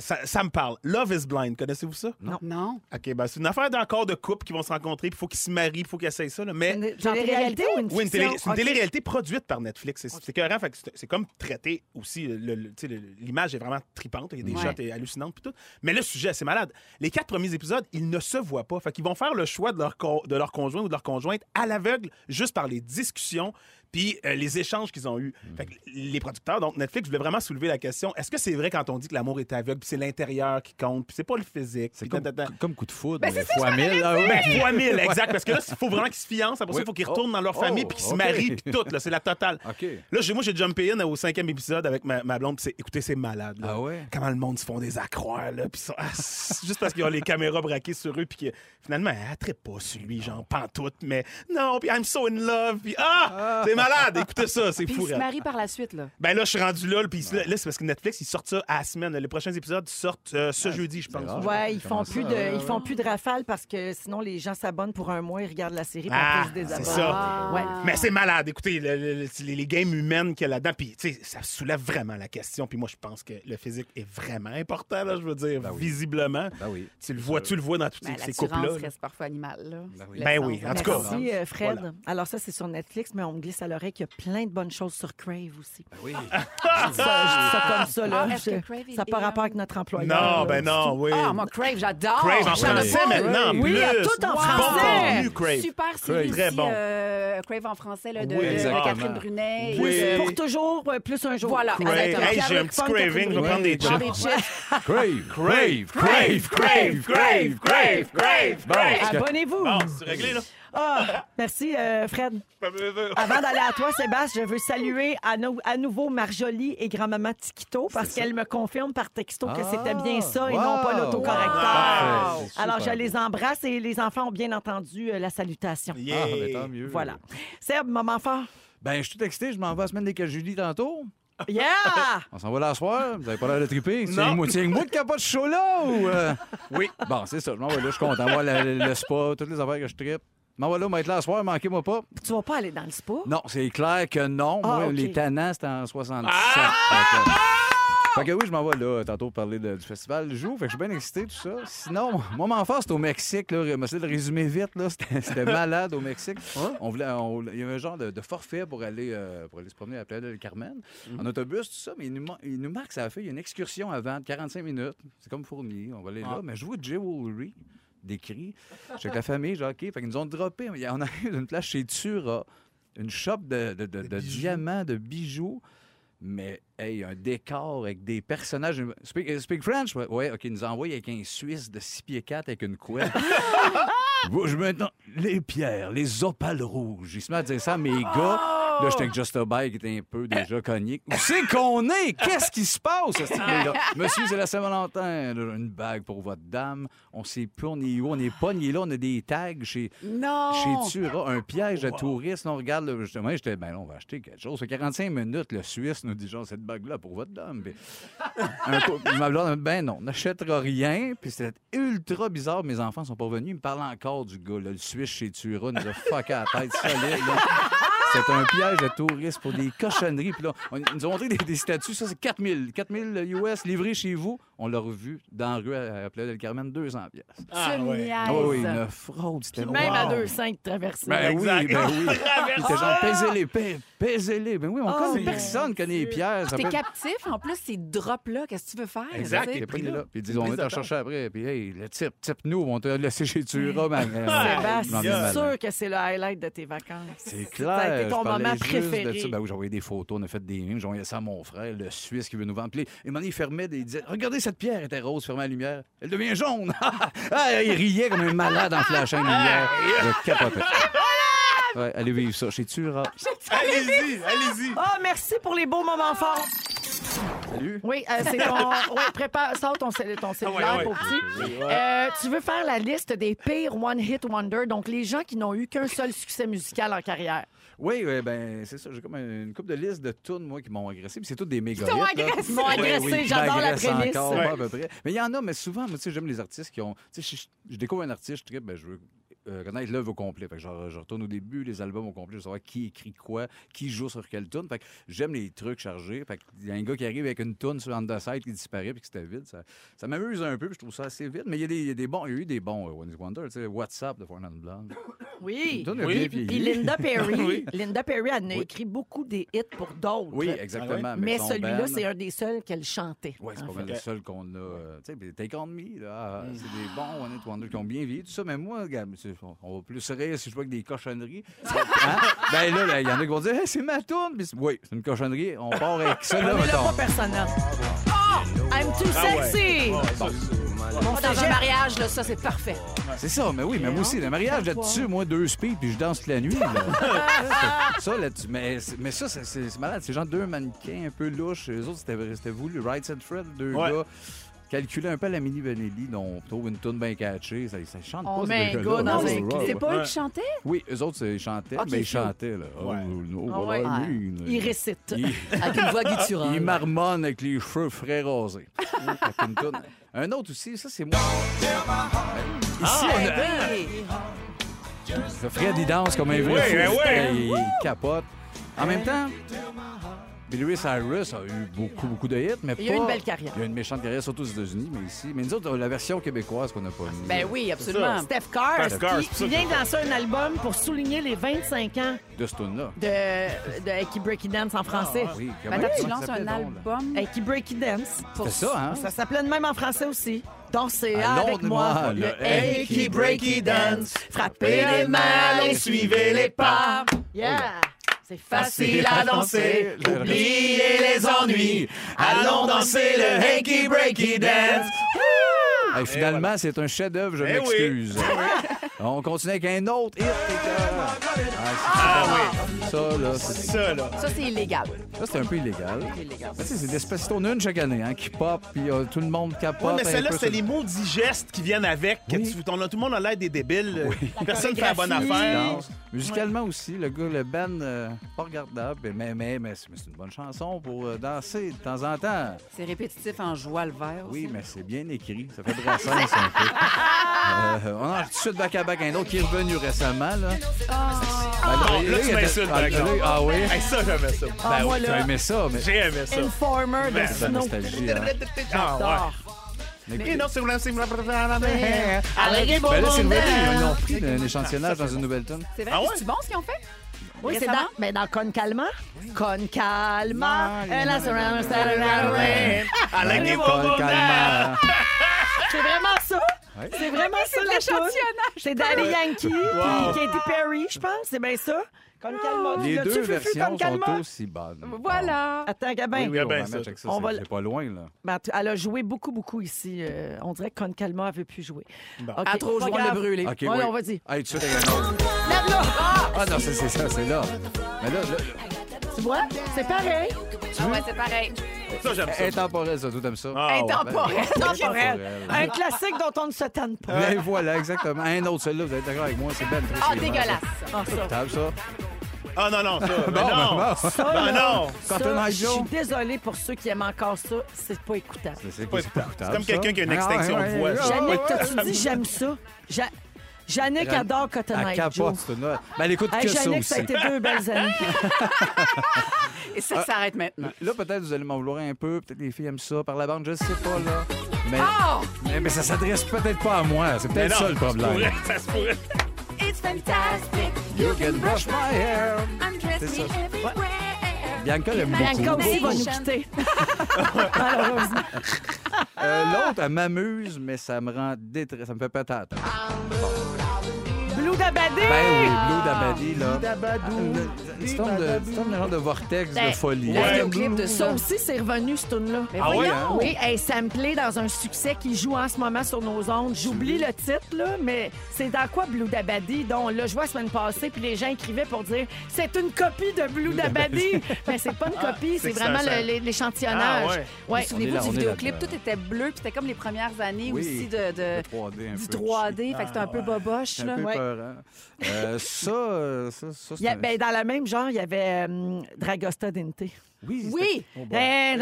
ça, ça me parle. Love is blind. Connaissez-vous ça? Non. OK, ben c'est une affaire d'encore de couple qui vont se rencontrer. Puis il faut qu'ils se marient, il faut qu'ils essayent ça. là. Mais. Une télé-réalité ou une Oui, une télé- c'est une OK. télé-réalité produite par Netflix. C'est c'est écœurant, fait que c'est- c'est comme traité aussi. le- le- tu sais, le- L'image est vraiment tripante. Il y a des Ouais. shots hallucinantes puis tout. Mais le sujet, c'est malade. Les quatre premiers épisodes, ils ne se voient pas. Fait qu'ils vont faire le choix de leur, co- de leur conjoint ou de leur conjointe à l'aveugle juste par les discussions puis euh, les échanges qu'ils ont eus. Fait que les producteurs, donc Netflix, voulaient vraiment soulever la question est-ce que c'est vrai quand on dit que l'amour est aveugle, puis c'est l'intérieur qui compte, puis c'est pas le physique? C'est comme, comme coup de foudre, Ben, mais fois mille. Ah oui. Ben, fois mille, exact. Parce que là, il faut vraiment qu'ils se fiancent. Après ça, Oui. il faut qu'ils retournent dans leur Oh, famille puis qu'ils se marient puis tout. là, C'est la totale. OK. Là, j'ai- moi, j'ai jumpé in au cinquième épisode avec ma, ma blonde. puis c'est- Écoutez, c'est malade. là. Ah ouais? Comment le monde se font des accroires, là. Puis ça, ah, c'est juste parce qu'ils ont les caméras braquées sur eux. Puis que finalement, elle traite pas sur lui, genre pantoute. Mais non, puis I'm so in love. Puis ah, c'est malade. Écoutez ça, c'est Puis fou. il se marie par la suite, là. Ben là, je suis rendu là. Puis là, c'est parce que Netflix, ils sortent ça à la semaine. Les prochains épisodes sortent euh, ce jeudi, je pense. rare. Ouais, ils font plus ça? de, ils font plus de rafales parce que sinon les gens s'abonnent pour un mois, ils regardent la série, puis Ah, après ils se c'est ça. Ah. Ouais. Mais c'est malade. Écoutez, le- le- le- les, les games humaines qu'il y a là-dedans, puis tu sais, ça soulève vraiment la question. Puis moi, je pense que le physique est vraiment important, là, je veux dire, Ben oui. visiblement. Ben oui. Tu le vois, tu le vois dans tous Ben, ces couples-là. là. reste parfois animale, là. Ben oui. Ben oui, en tout cas. Merci, euh, Fred. Voilà. Alors ça, c'est sur Netflix, mais on me glisse à l'oreille qu'il y a plein de bonnes choses sur Crave aussi. Ben oui. Ça, je dis ça comme ça, là. Ah, Je- Crave ça n'a pas rapport euh, avec notre employeur. Non, là. ben non, oui. Ah, moi, Crave, j'adore. Crave en français maintenant, en Oui, plus. tout en Bon français. contenu, Crave. Super série Très bon. euh, Crave en français, là, de, Oui, de. Catherine Brunet. Oui. et, euh, Pour toujours, euh, plus un jour. Voilà. Hey, j'ai un petit craving, je vais prendre des Prends chips. des chips. Crave, Crave, crave, crave, crave, crave, crave, crave. Abonnez-vous. Bon, c'est réglé, là. Ah, merci, euh, Fred. Avant d'aller à toi, Sébastien, je veux saluer à, nou- à nouveau Marjolie et grand-maman Tiquito parce qu'elles me confirment par texto que Ah, c'était bien ça et wow. non pas l'autocorrecteur. Alors, je les embrasse et les enfants ont bien entendu euh, la salutation. Yeah. Ah, ben tant mieux. Voilà. Seb, moment fort. Ben, je suis tout excité. Je m'en vais la semaine des cas Julie tantôt. Yeah! On s'en va là ce soir. Vous avez pas l'air de triper. C'est Non. moi, c'est moi qui pas de show là ou. euh? Oui. Bon, c'est ça. Je m'en vais là. Je suis content. Le, le spa, toutes les affaires que je tripe. Je m'en vais là, m'être là ce soir. Manquez-moi pas. Tu vas pas aller dans le spa? Non, c'est clair que non. Ah, Moi, OK. les tannants, c'était en 67. Ah! Fait que- Fait que oui, je m'en vais là, tantôt pour parler de- du festival du jour. Fait que je suis bien excité, tout ça. Sinon, mon moment fort, c'était au Mexique. Là. Je vais essayer de le résumer vite. Là. C'était, c'était malade au Mexique. On voulait, on- il y avait un genre de, de forfait pour aller, euh, pour aller se promener à la playa del Carmen. En autobus, tout ça. Mais il nous, mar- il nous marque, ça a fait il y a une excursion avant de 45 minutes. C'est comme fourni. On va aller là. Mais je vois Jewelry décrit. Je suis avec la famille, j'ai OK. Fait qu'ils nous ont droppé. Y a- On arrive d'une place chez Tura, une shop de, de- de- de bijoux. diamants, de bijoux. Mais, hey, un décor avec des personnages. Speak, speak French? Ouais, ouais, OK. Ils nous envoie avec un Suisse de 6 pieds 4 avec une couette. Je maintenant, les pierres, les opales rouges. Il se met à dire ça mes gars. Là, j'étais avec Just a Bike qui était un peu déjà cogné. Où c'est qu'on est? Qu'est-ce qui se passe? ce style-là? Monsieur, c'est la Saint-Valentin. Là, Une bague pour votre dame. On sait plus, on est où? On est pogné là. On a des tags chez, Non! chez Tura, un piège à touristes. Là, on regarde, là, justement, j'étais, ben là, on va acheter quelque chose. Ça fait 45 minutes, le Suisse nous dit, genre, cette bague-là pour votre dame. Puis, un coup, ma blonde, ben non, on n'achètera rien. Puis c'était ultra bizarre. Mes enfants sont pas venus. Ils me parlent encore du gars, là, le Suisse chez Tura, nous a fucké à la tête solide. là. C'est un piège de touristes pour des cochonneries. Puis là, ils nous ont montré des, des statuts. Ça, c'est 4000. 4000 US livrés chez vous. On l'a revu dans la rue à, à la Playa del Carmen, 200 pièces. Ah, Tu me ouais. niaises. Ah oui, une fraude. C'était même à wow. 2,5 de traversée. Ben oui, ben oui. Il était genre, pèsez-les, pè- pèsez-les. Ben oui, on Oh, connaît personne connaît les pierres. Ça T'es peut- captif, en plus, ces drops-là, qu'est-ce que tu veux faire? Exact. pas né là. Puis ils disent, on va t'en de temps. chercher après. Puis, hey, le type, type nous, on t'a laissé chez Tura. Euh, Sébastien, c'est sûr que c'est le highlight de tes vacances. C'est Ça a clair. été ton moment préféré. Ça. Ben oui, j'ai envoyé des photos, on a fait des mimes, j'ai envoyé ça à mon frère, le Suisse qui veut nous vendre. Puis, il fermait des. Il disait Regardez, cette pierre était rose, fermait la lumière. Elle devient jaune. ah, il riait comme un malade en flashant une lumière. Je capotais. Ouais, allez vivre ça chez Tura. Allez-y, allez-y. Ah, merci pour les beaux moments forts. Salut. Oui, euh, c'est ton. Prépare, sors ton, cell- ton cellulaire, ouais, ouais. pauvre petit. Euh, tu veux faire la liste des pires One Hit Wonder, donc les gens qui n'ont eu qu'un seul succès musical en carrière. Oui, oui, ben c'est ça. J'ai comme une coupe de liste de tunes, moi, qui m'ont agressé. Puis c'est toutes des méga hits, là. agressé. Ils m'ont agressé, oui, j'adore la prémisse. encore, Ouais. pas à peu près. Mais il y en a, mais souvent, moi, tu sais, j'aime les artistes qui ont. Tu sais, je, je découvre un artiste, je tripe, ben, je veux euh, connaître l'œuvre au complet. Fait que genre, je retourne au début, les albums au complet, je veux savoir qui écrit quoi, qui joue sur quelle tune. Fait que j'aime les trucs chargés. Fait qu'il y a un gars qui arrive avec une tune sur Underside qui disparaît puis que c'était vide. Ça, ça m'amuse un peu, puis je trouve ça assez vide. Mais il y, a des- il y a des bons, il y a eu des bons euh, One Hit Wonder. Tu sais, WhatsApp de Non Blonde. Oui. Oui. Puis. Linda Perry, Oui. Linda Perry, elle a Oui. écrit beaucoup des hits pour d'autres. Oui, exactement. avec Mais celui-là, c'est un des seuls qu'elle chantait. Oui, c'est en pas mal le seul qu'on a. euh, tu sais, Take On Me, là, ah, c'est des bons One Hit Wonder qui ont bien vieilli, tout ça. Mais moi, regarde, on- va plus rire si je vois avec des cochonneries. Hein? Ben là, il y en a qui vont dire, Hey, c'est ma tourne. Puis oui, c'est une cochonnerie. On part avec ça, là, On pas personnel. Oh! I'm too Ah ouais. sexy! Dans un cégep- mariage, là, ça, c'est parfait. C'est ça, mais oui, mais moi aussi, le mariage là-dessus, moi, deux speeds, puis je danse toute la nuit. Là. ça, là-dessus. Mais, mais ça, c'est- malade. C'est genre deux mannequins un peu louches. Les autres, c'était c'était voulu. Right Said Fred, deux Ouais. gars. Calculer un peu la mini Vanelli, dont on trouve une tune bien catchée. Ça, ça chante On pas, met ces un gars dans un. C'est pas eux qui chantaient? Oui, eux autres, c'est- ils chantaient, Ok, mais ils chantaient. Là. Oh, Ouais. no, Ah what ouais. I mean. Il récite. Il- Avec une voix gutturale. il marmonne avec les cheveux frais rasés. Une toune. Un autre aussi, ça c'est moi. Ici, on a... Le Fred, il danse comme un vrai Oui, fou. ben oui. Il, il capote. En même temps, Billy Ray Cyrus a eu beaucoup, beaucoup de hits, mais Il a eu pas- une belle carrière. Il a une méchante carrière, surtout aux États-Unis, mais ici. Mais nous autres, a la version québécoise qu'on n'a pas mis. Ben oui, absolument. Steph Carr, Steph Carr, qui, qui vient de lancer un album pour souligner les 25 ans De ce tune-là. de, de Eki Breaky Dance en français. Oui, Ben, tu lances un album? Eki Breaky Dance. pour C'est ça, hein? Ça s'appelait de même en français aussi. Dansez avec moi. moi, Le Eki Breaky Dance. Frappez les mains et suivez les pas. Yeah! C'est facile à danser. Oubliez les ennuis. Allons danser le Hanky Breaky Dance. Hey, finalement, c'est un chef-d'œuvre, je Eh oui. m'excuse. On continue avec un autre hit. gars. Ah oui, Ah, Ça, là, ça, là. Ça, c'est illégal. ça, c'est un peu illégal. C'est Despacito, on en a une chaque année, hein, qui pop, puis euh, tout le monde capote. Ouais, mais celle-là, c'est les maudits gestes qui viennent avec. que Oui. tu- on a- tout le monde a l'air des débiles. Personne ne fait la bonne affaire. Musicalement aussi, le gars, le band, euh, pas regardable, mais, mais, mais, c'est mais c'est une bonne chanson pour euh, danser de temps en temps. C'est répétitif en joie le vert aussi. Oui, mais c'est bien écrit. Ça fait brassens un peu. Euh, on a tout de suite back-à-back un autre qui est revenu récemment. Là. Ah, Ben, là, tu il était- m'insultes, ah, par exemple. là, Ah oui? Hey, ça, j'aimais ça. Ah, Ben moi, oui, tu là, as aimé ça, mais J'ai aimé ça. Informer de Ben, c'est la Snow. nostalgie. Hein. Ah, J'adore. Mais- Et non, c'est vrai, c'est vrai. Allez, Ben là, c'est revenu. Ils ont pris un échantillonnage dans une nouvelle tune. C'est vrai? Ah ouais? C'est bon ce qu'ils ont fait? Oui, c'est Récemment? dans, mais dans Con Calma. Con And C'est vraiment ça. Ouais. C'est vraiment ça la toune. C'est Daddy Yankee, Wow. puis Katy Perry, je pense. C'est bien ça. Con Calma. Tu Les deux Fufu, versions sont aussi bonnes. Voilà. Attends, Gabin. Oui, oui, on va ça. On c'est- va- C'est pas loin, là. Ben, tu- elle a joué beaucoup, beaucoup ici. Euh, on dirait que Con Calma avait pu jouer. Bon. OK, À trop jouer, on l'a brûlé. OK, Ouais, oui. on va dire. Hey, un autre. Là. Ah non, c'est c'est ça, c'est là. Mais là, là Tu vois? C'est pareil. Ah ouais, c'est pareil. Ça, j'aime ça. intemporel, ça, tout comme ça? Ah, ouais. Intemporel. Temporel. Un classique dont on ne se tanne pas. Ben voilà, exactement. Un autre, celui-là, vous êtes d'accord avec moi, c'est Ben. Ah, dégueulasse. Ah, ça. Ah, non, non, ça. Ben non. ben, bon. Ça, Ben non. ça, Cotton Eye je suis Joe. désolée pour ceux qui aiment encore ça. C'est pas écoutable. C'est- pas écoutable. C'est comme quelqu'un qui a une Ah, extinction ouais, de voix. ouais, ça. ouais. Jannick, t'as-tu dit j'aime ça? Ja- Jannick Elle- adore Cotton Elle Joe. capote, c'est une... Ben, elle écoute Hey, que ça Jannick, ça a été deux belles années. Et ça s'arrête maintenant. Là, peut-être vous allez m'en vouloir un peu, peut-être les filles aiment ça par la bande, je sais pas, là. Mais, Oh! mais, mais ça s'adresse peut-être pas à moi, c'est peut-être non, ça le problème. Ça se pourrait, ça se pourrait. It's fantastic. You can brush my hair. Undress C'est me ça. everywhere. Bianca l'aime Bianca beaucoup. aussi va nous quitter. Malheureusement. Euh, L'autre, elle m'amuse, mais ça me rend détresse, ça me fait patate. Blue Dabadé! Ben oui, Blue Dabadi, là. Dabadou. C'est de, c'est comme un genre de vortex Ben, de folie. la hein. vidéoclip de Ça aussi, c'est revenu, ce tune-là. Ah ouais, hein? Oui, elle samplée dans un succès qui joue en ce moment sur nos ondes. J'oublie le titre, là, mais c'est dans quoi Blue Dabadi? dont on l'a joué la semaine passée, puis les gens écrivaient pour dire c'est une copie de Blue Dabadi. ben, c'est pas une copie, c'est vraiment le- l'échantillonnage. Ah, ouais. Ouais. est Souvenez-vous du vidéoclip, tout était bleu, puis c'était comme les premières années Oui. aussi de, de- Le 3D un du peu. 3D, fait que c'était un peu boboche. Là. Euh, ça, euh, ça, ça, Il y a- ben, dans le même genre, il y avait euh, Dragosta Dente. Oui, Oui! oh, bon. Eh,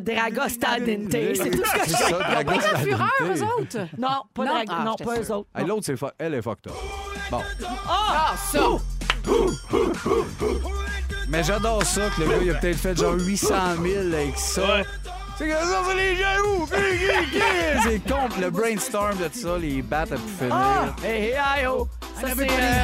Dragosta Dente. C'est tout ce que C'est je sais. ça, Dragos La fureur, eux autres. Non, pas, Non? Ah, non, pas eux autres. Hey, L'autre, c'est elle est fucked up. Bon. Ah, ça! Mais j'adore ça que le gars, il a peut-être fait genre 800 000 avec ça. C'est que ça, c'est les jaloux! C'est con. Puis Le brainstorm de ça, les battes à pu finir. Ah! Hey, hey, hey, oh! Ça, c'est... euh,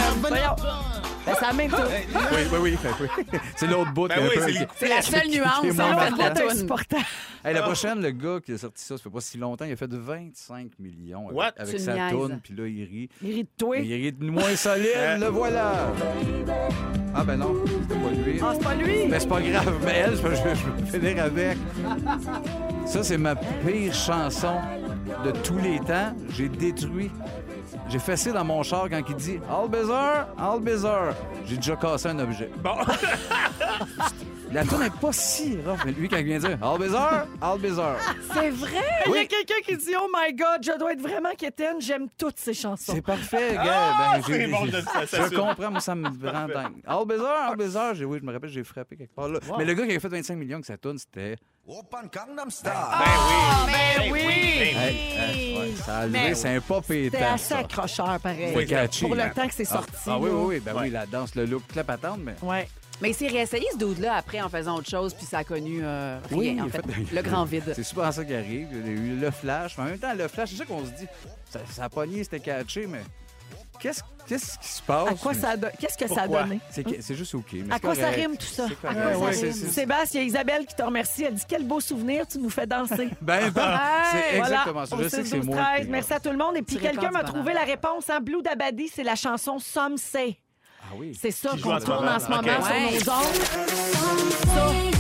Ben, ça même tout. Oui, oui, oui. fait oui. C'est l'autre bout. Ben oui, c'est les- C'est la seule nuance, en fait, marquant. de la C'est toune. Hey, la prochaine, le gars qui a sorti ça, ça fait pas si longtemps, il a fait de 25 millions avec, What? avec Tu sa niaises. toune, puis là, il rit. Il rit de toi. Il rit de moins solide, le voilà! Ah ben non, c'était pas lui. Ah, c'est pas lui. Mais c'est pas grave, mais elle, je, je, je vais finir avec. Ça, c'est ma pire chanson de tous les temps. J'ai détruit. J'ai fessé dans mon char quand il dit All bizarre, all bizarre. J'ai déjà cassé un objet. Bon. La tune n'est pas si rough, mais lui, quand il vient dire All bizarre, all bizarre. C'est vrai? Il y a Oui. quelqu'un qui dit Oh my God, je dois être vraiment quétaine. J'aime toutes ces chansons. C'est parfait, gars. Ben, c'est bon, je- comprends, moi, ça me rend dingue. All bizarre, all bizarre. Oui, je me rappelle, j'ai frappé quelque part là. Mais le gars qui avait fait 25 millions que sa tune, c'était. Ben oui. Hey, hey, ouais, ça a levé, c'est un pas C'était pétant. assez ça. accrocheur, pareil. C'est catchy. Pour le hein. temps que c'est Ah, sorti. Ah, oui, oui, oui. Ben Ouais. oui, la danse, le look, la patente, mais. Ouais. Mais il s'est réessayé ce dude-là après en faisant autre chose, puis ça a connu euh, rien, Oui, en fait. fait- Le grand vide. C'est souvent ça qui arrive. Il y a eu le flash. Mais en même temps, le flash, c'est ça qu'on se dit. Ça, ça a pogné, c'était catché, mais. Qu'est-ce qu'est-ce qui se passe? À quoi ça Qu'est-ce que ça a donné? C'est juste OK. mais À quoi ça rime tout ça? À quoi Ouais, ça rime? c'est- Sébastien, il y a Isabelle qui te remercie. Elle dit Quel beau souvenir, tu nous fais danser. Ben, ben, c'est Voilà, exactement ça. au Je sais que 6, c'est 12, moi. 13. qui- Merci à tout le monde. Et puis quelqu'un m'a trouvé la réponse. Hein? Blue Dabadi, c'est la chanson Some Say. Ah oui. C'est ça qu'on tourne en ce moment Ouais. sur nos ondes.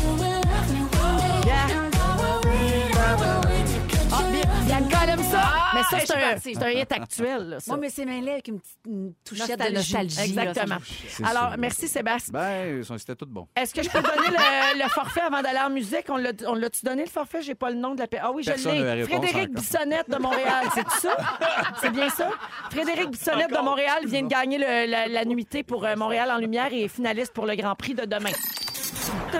Mais ça, je c'est un, partie. c'est un hit actuel. Là, ça. Moi, mais c'est mêlé avec une petite une touchette de Nostalgie. Exactement. C'est Alors, sûr. merci Sébastien. Ben, c'était tout bon. Est-ce que je peux donner le, le forfait avant d'aller en musique? On l'a- on l'a-tu donné le forfait? J'ai pas le nom de la paix. Ah oui, je Personne n'a la l'ai. réponse Frédéric encore. Bissonnette de Montréal. C'est ça? C'est bien ça? Frédéric Bissonnette de Montréal vient de gagner le- la, la nuitée pour euh, Montréal en lumière et est finaliste pour le Grand Prix de demain.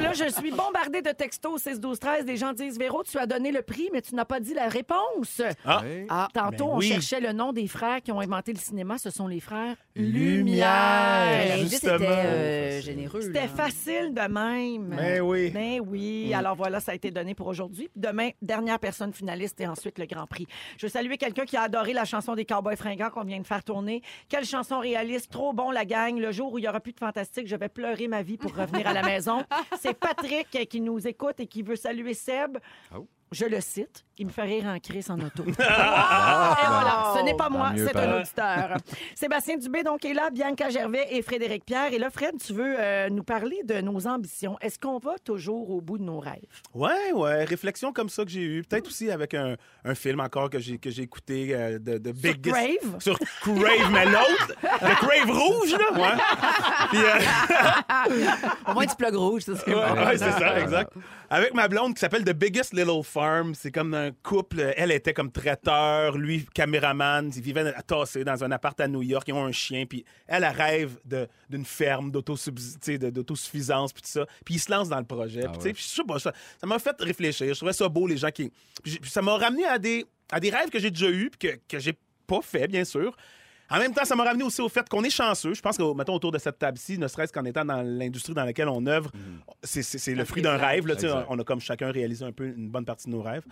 Là, je suis bombardée de textos 6 12 13 Des gens disent Véro, tu as donné le prix, mais tu n'as pas dit la réponse. Ah. Ah, tantôt, Ben on oui. cherchait le nom des frères qui ont inventé le cinéma. Ce sont les frères Lumière. Lumière. L'indice Justement. était euh, généreux. C'était là. facile de même. Ben oui. Ben oui. Mm. Alors voilà, ça a été donné pour aujourd'hui. Puis Demain, dernière personne finaliste et ensuite le Grand Prix. Je veux saluer quelqu'un qui a adoré la chanson des Cowboys fringants qu'on vient de faire tourner. Quelle chanson réaliste, trop bon la gang. Le jour où il y aura plus de fantastique, je vais pleurer ma vie pour revenir à la maison. C'est Patrick qui nous écoute et qui veut saluer Seb. Oh. Je le cite. Il me fait rire en crise en auto. Et Ah, voilà, ce n'est pas moi, c'est un auditeur. Sébastien Dubé donc est là, Bianca Gervais et Frédéric Pierre. Et là, Fred, tu veux euh, nous parler de nos ambitions. Est-ce qu'on va toujours au bout de nos rêves? Ouais, ouais, réflexion comme ça que j'ai eue. Peut-être aussi avec un, un film encore que j'ai que j'ai écouté euh, de, de Sur Crave? Sur Crave, mais l'autre, le Crave rouge, là. Ouais. Puis, euh, Au moins, du plug rouge, ça, c'est Ouais, ouais, c'est ça, exact. Avec ma blonde qui s'appelle The Biggest Little Farm. C'est comme un couple. Elle était comme traiteur, lui caméraman. Ils vivaient à tasser dans un appart à New York. Ils ont un chien. Puis elle, elle rêve d'une ferme d'autosuffisance. Puis tout ça. Puis ils se lancent dans le projet. Ah Puis, ouais. je sais pas, ça m'a fait réfléchir. Je trouvais ça beau, les gens qui. Puis ça m'a ramené à des, à des rêves que j'ai déjà eus, puis que, que j'ai pas fait, bien sûr. En même temps, ça m'a ramené aussi au fait qu'on est chanceux. Je pense que, mettons, autour de cette table-ci, ne serait-ce qu'en étant dans l'industrie dans laquelle on œuvre, c'est- c'est le fruit d'un rêve. Là, on a comme chacun réalisé un peu une bonne partie de nos rêves.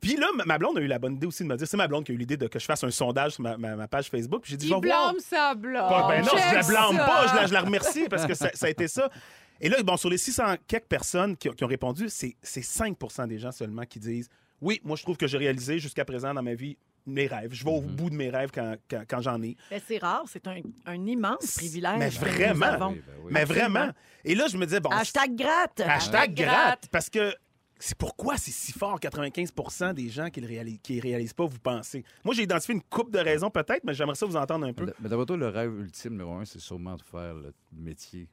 Puis là, ma- blonde a eu la bonne idée aussi de me dire, c'est ma blonde qui a eu l'idée de que je fasse un sondage sur ma, ma- ma page Facebook. Puis j'ai dit, je vais voir. blâme sa blonde. Pas- ben non, je la blâme ça. pas, je la, je la remercie parce que ça, ça a été ça. Et là, bon, sur les 600 quelques personnes qui, ont- qui ont répondu, c'est c'est 5 des gens seulement qui disent Oui, moi, je trouve que j'ai réalisé jusqu'à présent dans ma vie mes rêves. Je vais au bout de mes rêves quand, quand- quand j'en ai. Ben, c'est rare, c'est un, un immense privilège. Mais que nous vraiment. avons. Oui, ben oui. Mais vraiment. Et là, je me disais, bon. Hashtag gratte. Hashtag gratte. gratte. Parce que c'est pourquoi c'est si fort, 95% des gens qui ne réalisent, qui réalisent pas, vous pensez? Moi, j'ai identifié une coupe de raisons peut-être, mais j'aimerais ça vous entendre un peu. Mais Mais d'abord, toi, le rêve ultime numéro un, c'est sûrement de faire le métier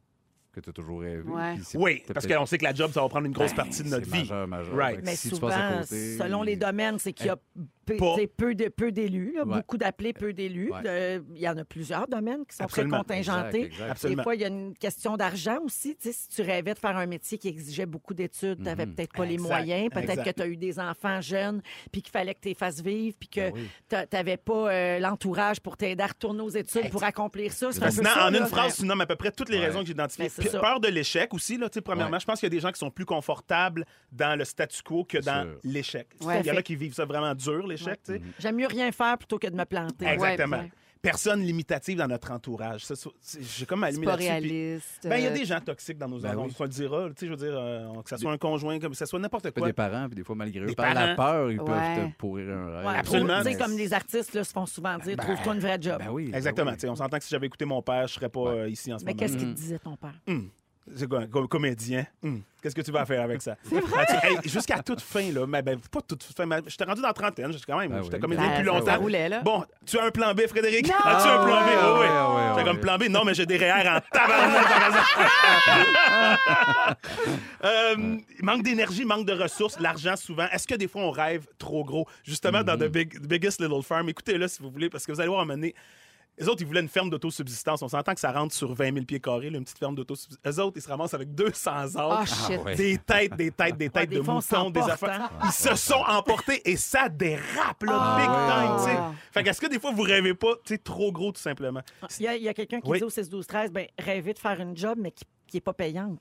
que tu as toujours rêvé. Ouais. Oui, parce qu'on sait que la job, ça va prendre une grosse Ben, partie de notre vie. majeur, majeur. Right. Mais si tu souvent, passes à côté, selon les domaines, c'est qu'il y a peu, Pas. t'sais, peu de- peu d'élus, Ouais. beaucoup d'appelés, peu d'élus. Ouais. De- Il y en a plusieurs domaines qui sont Absolument. très contingentés. Exact. Des fois, il y a une question d'argent aussi. Si tu rêvais de faire un métier qui exigeait beaucoup d'études, tu n'avais peut-être pas les Exact, moyens. Peut-être que tu as eu des enfants jeunes, puis qu'il fallait que tu les fasses vivre, puis que Ben oui. tu n'avais pas euh, l'entourage pour t'aider à retourner aux études pour accomplir ça. Un peu en là. une phrase, tu nommes à peu près toutes les raisons que j'ai identifiées. Ben, Puis ça. Peur de l'échec aussi. Là, premièrement, Ouais. je pense qu'il y a des gens qui sont plus confortables dans le statu quo que dans l'échec. Ouais. Il y en a qui vivent ça vraiment dur, l'échec. tu sais. J'aime mieux rien faire plutôt que de me planter. Exactement. Personne limitative dans notre entourage. J'ai comme C'est allumé pas là-dessus. puis- réaliste. Ben, il y a euh, des gens toxiques dans nos Ben environs, oui. on le dira. Tu sais, je veux dire, euh, que ce soit un conjoint, que ce soit n'importe quoi. des parents, puis des fois, malgré eux, Des par la parents. peur, ils Ouais. peuvent te pourrir un rêve. Ouais, Absolument. Tu sais, comme les artistes là, se font souvent dire, trouve-toi une vraie job. Ben oui. ben Exactement. oui. Tu sais, On s'entend que si j'avais écouté mon père, je serais pas euh, ici en ce Mais moment. qu'est-ce qu'il te disait, ton père? C'est quoi, comédien? Hum, Qu'est-ce que tu vas faire avec ça? Ah, tu- hey, Jusqu'à toute fin, là. Mais ben, pas toute fin. mais J'étais rendu dans la trentaine, j'étais quand même. Ben J'étais oui. comédien Ben, depuis ça longtemps. roulait, là. Bon, tu as un plan B, Frédéric? Non! As-tu un plan B? Ah Oui, oui. comme plan B. Non, mais j'ai des REER en tabarnak. euh, manque d'énergie, manque de ressources, l'argent souvent. Est-ce que des fois on rêve trop gros? Justement, dans Mm-hmm. The Big- Biggest Little Farm, écoutez-le si vous voulez, parce que vous allez voir à un moment donné, les autres, ils voulaient une ferme d'autosubsistance. On s'entend que ça rentre sur 20 000 pieds carrés, là, une petite ferme d'autosubsistance. Les autres, ils se ramassent avec 200 Oh, arbres. ouais. Des têtes, des têtes, des têtes des de moutons, des affaires. hein? Ils se sont emportés et ça dérape, là, big time, ouais, tu sais. ouais. Fait qu'est-ce que des fois, vous rêvez pas, tu sais, trop gros, tout simplement? Il y a, quelqu'un qui Oui. dit au 6 12 13 ben rêver de faire une job mais qui n'est pas payante.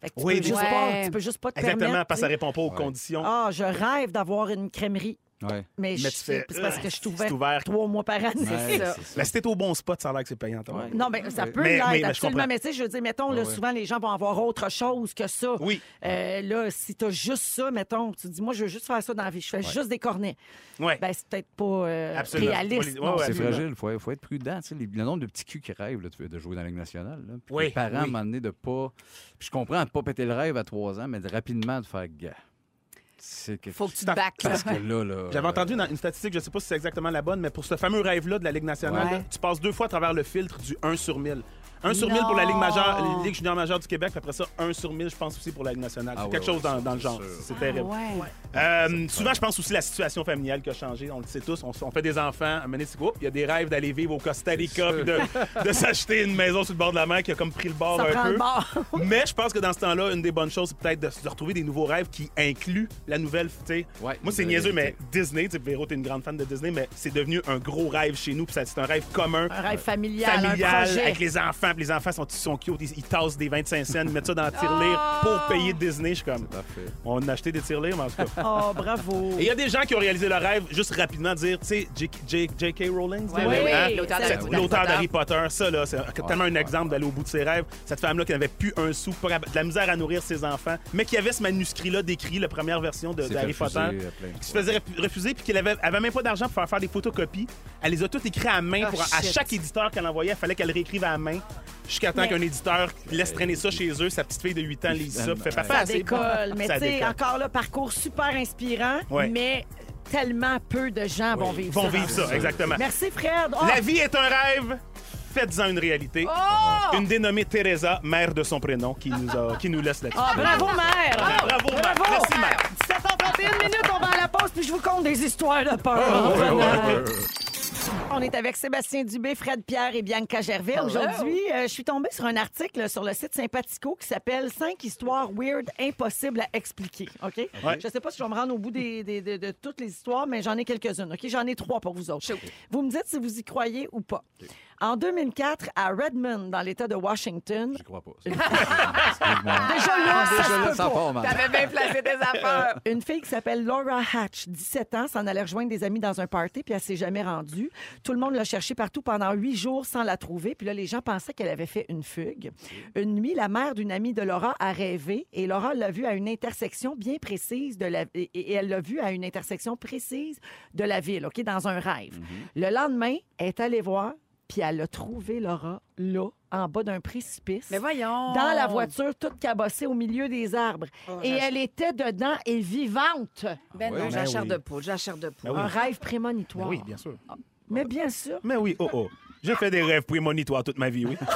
Fait que tu, Oui, peux juste ouais. pas, tu peux juste pas te Exactement, permettre. parce que ça répond pas aux Ouais. conditions. Ah, je rêve d'avoir une crèmerie, Ouais. mais, Mais tu fais, c'est parce que je suis c'est ouvert, ouvert. trois mois par année. Ouais, ça. c'est ça. Mais si t'es au bon spot, ça a l'air que c'est payant. toi. Non, mais ça peut l'être, absolument. Mais tu sais, je veux dire, mettons, là, Ouais, ouais. souvent, les gens vont avoir autre chose que ça. Oui. Euh, là, si tu as juste ça, mettons, tu te dis, moi, je veux juste faire ça dans la vie, je fais juste des cornets. Ouais. Ben, c'est peut-être pas euh, réaliste. Ouais, ouais, C'est fragile, il faut, faut être prudent. tu sais, le nombre de petits culs qui rêvent là, de- de jouer dans la Ligue nationale. là. Puis Oui, les parents, à un moment donné, de pas. Puis je comprends de pas péter le rêve à trois ans, mais de rapidement de faire gars. C'est que... Faut que tu te back. là. Parce que là, là. J'avais euh, entendu une, une statistique, je sais pas si c'est exactement la bonne, mais pour ce fameux rêve-là de la Ligue nationale, Ouais. là, tu passes deux fois à travers le filtre du 1 sur 1000. 1 sur 1000 pour la Ligue majeure, la Ligue junior majeure du Québec, puis après ça, 1 sur 1000, je pense aussi pour la Ligue nationale. Ah c'est ouais, quelque chose ouais, dans, le genre. C'est Ah, terrible. ouais. Euh, souvent, je pense aussi la situation familiale qui a changé. On le sait tous. On, fait des enfants. À un moment? Il y a des rêves d'aller vivre au Costa Rica puis de, de s'acheter une maison sur le bord de la mer qui a comme pris le bord Ça un prend peu. le bord. Mais je pense que dans ce temps-là, une des bonnes choses, c'est peut-être de, de retrouver des nouveaux rêves qui incluent la nouvelle. tu sais. Ouais, Moi, c'est niaiseux, mais. Disney, tu sais, Véro, t'es une grande fan de Disney, mais c'est devenu un gros rêve chez nous. puis C'est un rêve commun. Un rêve familial, un Familial, avec les enfants. Puis les enfants sont, sont cute. Ils, ils tassent des 25 cents, ils mettent ça dans la tirelire pour payer Disney. Je suis comme, Parfait. on a acheté des tirelires, mais en tout cas. Oh, bravo. Et il y a des gens qui ont réalisé leur rêve, juste rapidement dire, tu sais, J- J- J.K. Rowling, oui, hein? l'auteur d'Harry Potter. l'auteur d'Harry Potter, ça, là, c'est tellement un exemple d'aller au bout de ses rêves. Cette femme-là qui n'avait plus un sou, pas de la misère à nourrir ses enfants, mais qui avait ce manuscrit-là d'écrit, la première version d'Harry Potter. Qui se faisait refu- refuser, puis qu'elle avait, avait même pas d'argent pour faire faire des photocopies. Elle les a toutes écrites à main. Oh, pour, à shit. chaque éditeur qu'elle envoyait, il fallait qu'elle réécrive à main. Jusqu'à temps Mais- qu'un éditeur laisse traîner ça chez eux, sa petite fille de 8 ans lise ça, puis fait papa, Ça décolle. Mais tu sais, encore là, parcours super inspirant, Ouais. mais tellement peu de gens vont vivre Vont ça. vivre ça, exactement. Merci, Fred. Oh, La vie est un rêve. Faites-en une réalité. Oh! Une dénommée Teresa, mère de son prénom, qui nous, a- qui nous laisse là-dessus. Ah, bravo, mère! Bravo, mère. Merci, mère. 17h31 minutes, on va à la pause, puis je vous conte des histoires de peur. On est avec Sébastien Dubé, Fred Pierre et Bianca Gervais. Aujourd'hui, euh, je suis tombée sur un article sur le site Sympathico qui s'appelle « 5 histoires weird impossibles à expliquer ». OK? Ouais. Je ne sais pas si je vais me rendre au bout des- des- de, de toutes les histoires, mais j'en ai quelques-unes. OK? J'en ai trois pour vous autres. Vous me dites si vous y croyez ou pas. En 2004, à Redmond, dans l'État de Washington, Je crois pas. Déjà là, ça, se peut pas. T'avais bien placé tes affaires. Une fille qui s'appelle Laura Hatch, 17 ans, s'en allait rejoindre des amis dans un party, puis elle s'est jamais rendue. Tout le monde l'a cherchée partout pendant huit jours sans la trouver. Puis là, les gens pensaient qu'elle avait fait une fugue. Une nuit, la mère d'une amie de Laura a rêvé et Laura l'a vue à une intersection bien précise de la... et et elle l'a vue à une intersection précise de la ville, OK, dans un rêve. Le lendemain, elle est allée voir, puis elle a trouvé Laura là, en bas d'un précipice Mais voyons. dans la voiture, toute cabossée au milieu des arbres. Oh, et elle était dedans et vivante. Ben Oui. non, j'ai la Ben oui. de poule, j'ai la chair de poule. Ben oui. Un rêve prémonitoire. Oui, bien sûr. Mais bien sûr. Mais oui, oh oh. J'ai fait des rêves prémonitoires toute ma vie, oui.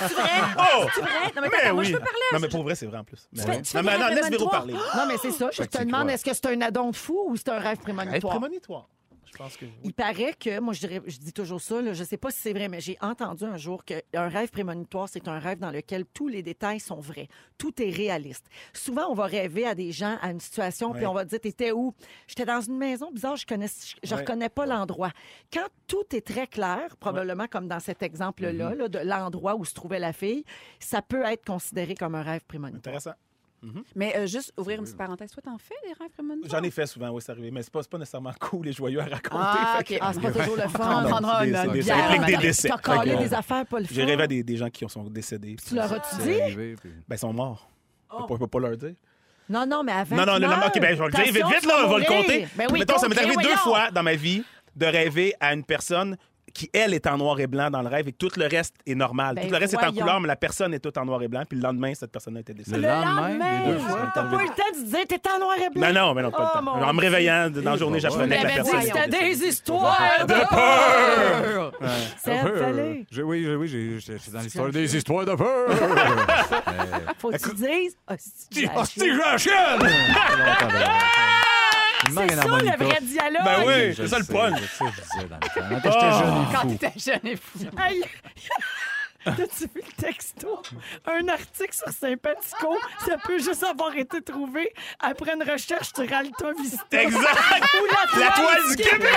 Oh! C'est vrai? Non, mais Mais attends, moi, oui. je peux parler. Non, mais pour vrai, c'est vrai en plus. Mais fais- oui. tu fais non, mais non, laisse Véro parler. Non, mais c'est ça. Je te demande, est-ce que c'est un addon de fou ou c'est un rêve Rêve prémonitoire? Prémonitoire. Je pense que. Il paraît que, moi, je, dirais, je dis toujours ça, là, je ne sais pas si c'est vrai, mais j'ai entendu un jour qu'un rêve prémonitoire, c'est un rêve dans lequel tous les détails sont vrais. Tout est réaliste. Souvent, on va rêver à des gens, à une situation, puis on va dire T'étais où? J'étais dans une maison bizarre, je connais, je, je Ouais. reconnais pas l'endroit. Quand tout est très clair, probablement comme dans cet exemple-là, là, de l'endroit où se trouvait la fille, ça peut être considéré comme un rêve prémonitoire. Intéressant. Mais euh, juste ouvrir une petite parenthèse. Toi, t'en fais des rêves prémonitoires? J'en ai fait souvent, oui, c'est arrivé. Mais c'est pas, c'est pas nécessairement cool et joyeux à raconter. Ah, Fait que- OK. Ah, c'est pas toujours le fun. Non, prendra une c'est des- bière. ça implique des décès. T'as collé des affaires pas le fun. J'ai rêvé à des, des gens qui sont décédés. Tu leur as-tu dit? arrivé, puis- Ben, ils sont morts. Oh. On peut, peut pas leur dire. Non, non, mais avant. Non, non, non, non, ok, ben, je vais le dire vite, vite, là, on va le compter. Ben oui, Mettons, ça m'est arrivé deux voyons. fois dans ma vie de rêver à une personne qui, elle, est en noir et blanc dans le rêve et que tout le reste est normal. Ben, tout le reste est en couleur, mais la personne est toute en noir et blanc. Puis le lendemain, cette personne-là était Le décédée. lendemain, les deux fois. T'as pas eu le temps de te dire, t'es en noir et blanc. Non, non, mais non, pas Oh, le temps. mon En me réveillant dans la journée, j'apprenais que la personne c'était des histoires de peur! J'ai- Oui, oui, j'ai- j'étais dans l'histoire des histoires de peur. Faut que tu dises. C'est- Hostie, Il manque C'est un ça, le vrai dialogue. Ben oui, Je c'est ça le sais, punch. je sais, je disais dans le temps. Quand j'étais jeune et Quand fou. t'étais jeune et fou. Aïe. T'as-tu vu le texto? Un article sur Sympathico, ça peut juste avoir été trouvé après une recherche sur Alta Vista. Exact! Ou la, La toile du Québec!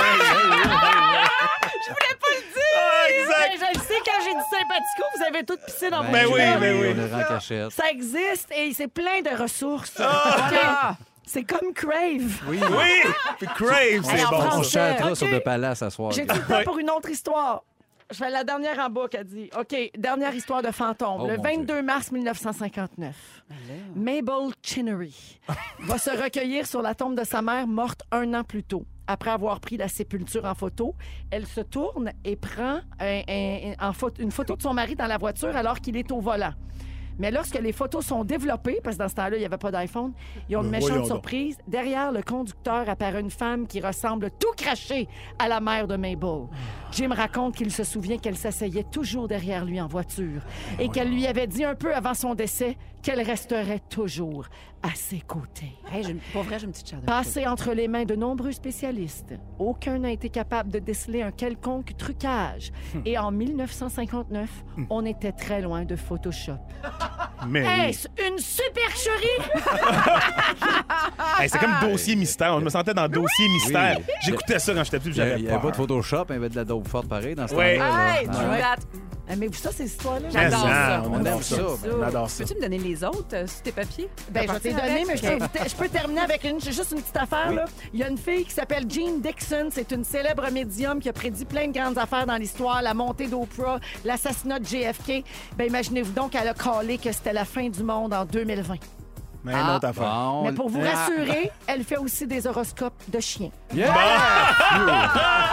Je voulais pas le dire! Ah, exact! Mais je le sais, quand j'ai dit Sympathico, vous avez tout pissé dans vos Ben oui, cheveux. ben oui. On est en cachette. Ça existe et c'est plein de ressources. Ah! C'est comme Crave. Oui. Oui! Crave, c'est bon. On chantera OK. sur le palace à soir. J'ai du temps pour une autre histoire. Je fais la dernière en boucle, elle dit. OK, dernière histoire de fantôme. Oh, le mon 22 mars 1959, Mabel Chinnery va se recueillir sur la tombe de sa mère morte un an plus tôt. Après avoir pris la sépulture en photo, elle se tourne et prend un- un- une photo de son mari dans la voiture alors qu'il est au volant. Mais lorsque les photos sont développées, parce que dans ce temps-là, il n'y avait pas d'iPhone, ils ont une Ben, méchante voyons surprise. Derrière le conducteur apparaît une femme qui ressemble tout craché à la mère de Mabel. Jim raconte qu'il se souvient qu'elle s'asseyait toujours derrière lui en voiture et qu'elle lui avait dit un peu avant son décès qu'elle resterait toujours à ses côtés. Hey, j'ai une- pour vrai, j'ai une petite Passé entre les mains de nombreux spécialistes, aucun n'a été capable de déceler un quelconque trucage. Et en 1959, on était très loin de Photoshop. Mais oui. Est-ce une supercherie? Hey, c'est comme dossier mystère. Je me sentais dans dossier mystère. Oui. J'écoutais ça quand j'étais plus, Il n'y j'avais avait, il y avait pas peur. de Photoshop, il y avait de la dope forte pareil dans ce Ouais. temps-là. là. Hey, Ouais. that. Ah, Mais vous, ça, ces histoires-là? J'adore Mais ça. On adore ça. On adore ça. Peux-tu me donner les autres euh, sur tes papiers? Ben, je vais les donner, avec? mais je peux, je peux terminer avec une, j'ai juste une petite affaire. Là. Il y a une fille qui s'appelle Jean Dixon. C'est une célèbre médium qui a prédit plein de grandes affaires dans l'histoire. La montée d'Oprah, l'assassinat de JFK. Ben, imaginez-vous donc qu'elle a callé que c'était la fin du monde en 2020. Mais une autre affaire. Bon, Mais pour vous ah, rassurer, elle fait aussi des horoscopes de chiens. yeah!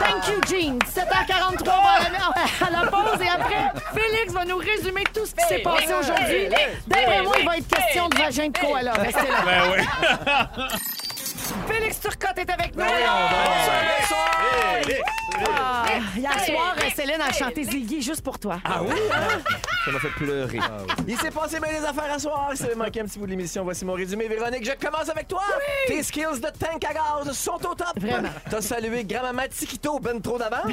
Thank you, Jean. 7h43, on va aller à la pause et après, Félix va nous résumer tout ce qui s'est passé aujourd'hui. D'après moi, il va être question de vagin de koala. Restez là. Ben oui. Félix Turcotte est avec nous. Félix, Ah, hier soir, Céline a chanté Ziggy juste pour toi. Ah oui? Ça m'a fait pleurer. Il s'est passé bien des affaires à soir. Ça m'a manqué un petit bout de l'émission. Voici mon résumé. Véronique, je commence avec toi. Tes skills de tank à gaz sont au top. Vraiment. T'as salué grand-maman Tikito ben trop d'avance.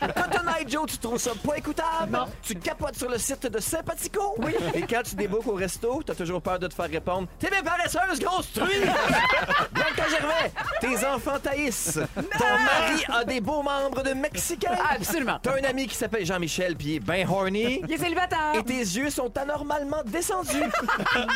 Cotton Eye Joe, tu trouves ça pas écoutable? Tu capotes sur le site de Sympathico? Oui. Et quand tu déboques au resto, t'as toujours peur de te faire répondre T'es bien paresseuse, grosse truie! Bianca Gervais, tes enfants taillissent. Ton mari a des beaux membres de Mexicains. Absolument. T'as un ami qui s'appelle Jean-Michel, puis il est ben horny. Il est célibataire. Et tes yeux sont anormalement descendus.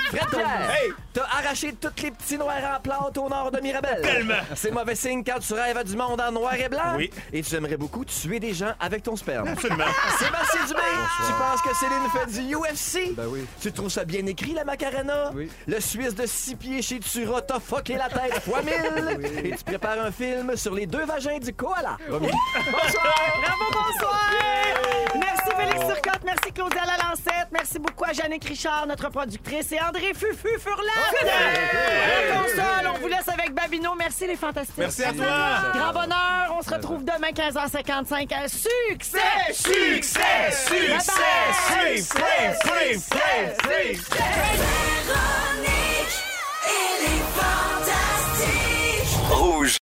Fred Pierre, Hey! t'as arraché tous les petits noirs en plante au nord de Mirabel. Tellement. C'est mauvais signe quand tu rêves à du monde en noir et blanc. Oui. Et tu aimerais beaucoup tuer des gens avec ton sperme. Absolument. Sébastien Dubé, tu penses que Céline fait du UFC? Ben oui. Tu trouves ça bien écrit, la Macarena? Oui. Le Suisse de six pieds chez Tura t'a fucké la tête fois mille. Et tu prépares un film sur les deux vagins du koala. Bonsoir. Bravo, bonsoir. Merci Félix Turcotte, merci Claudia Lalancette, merci beaucoup à Jannick Richard, notre productrice, et André Fufu Furlan. Console, on vous laisse avec Babino. Merci les fantastiques. Merci à toi. Grand bonheur. On se retrouve demain 15h55 à euh, Succès. Succès, succès, succès, succès, succès, succès. Rouge.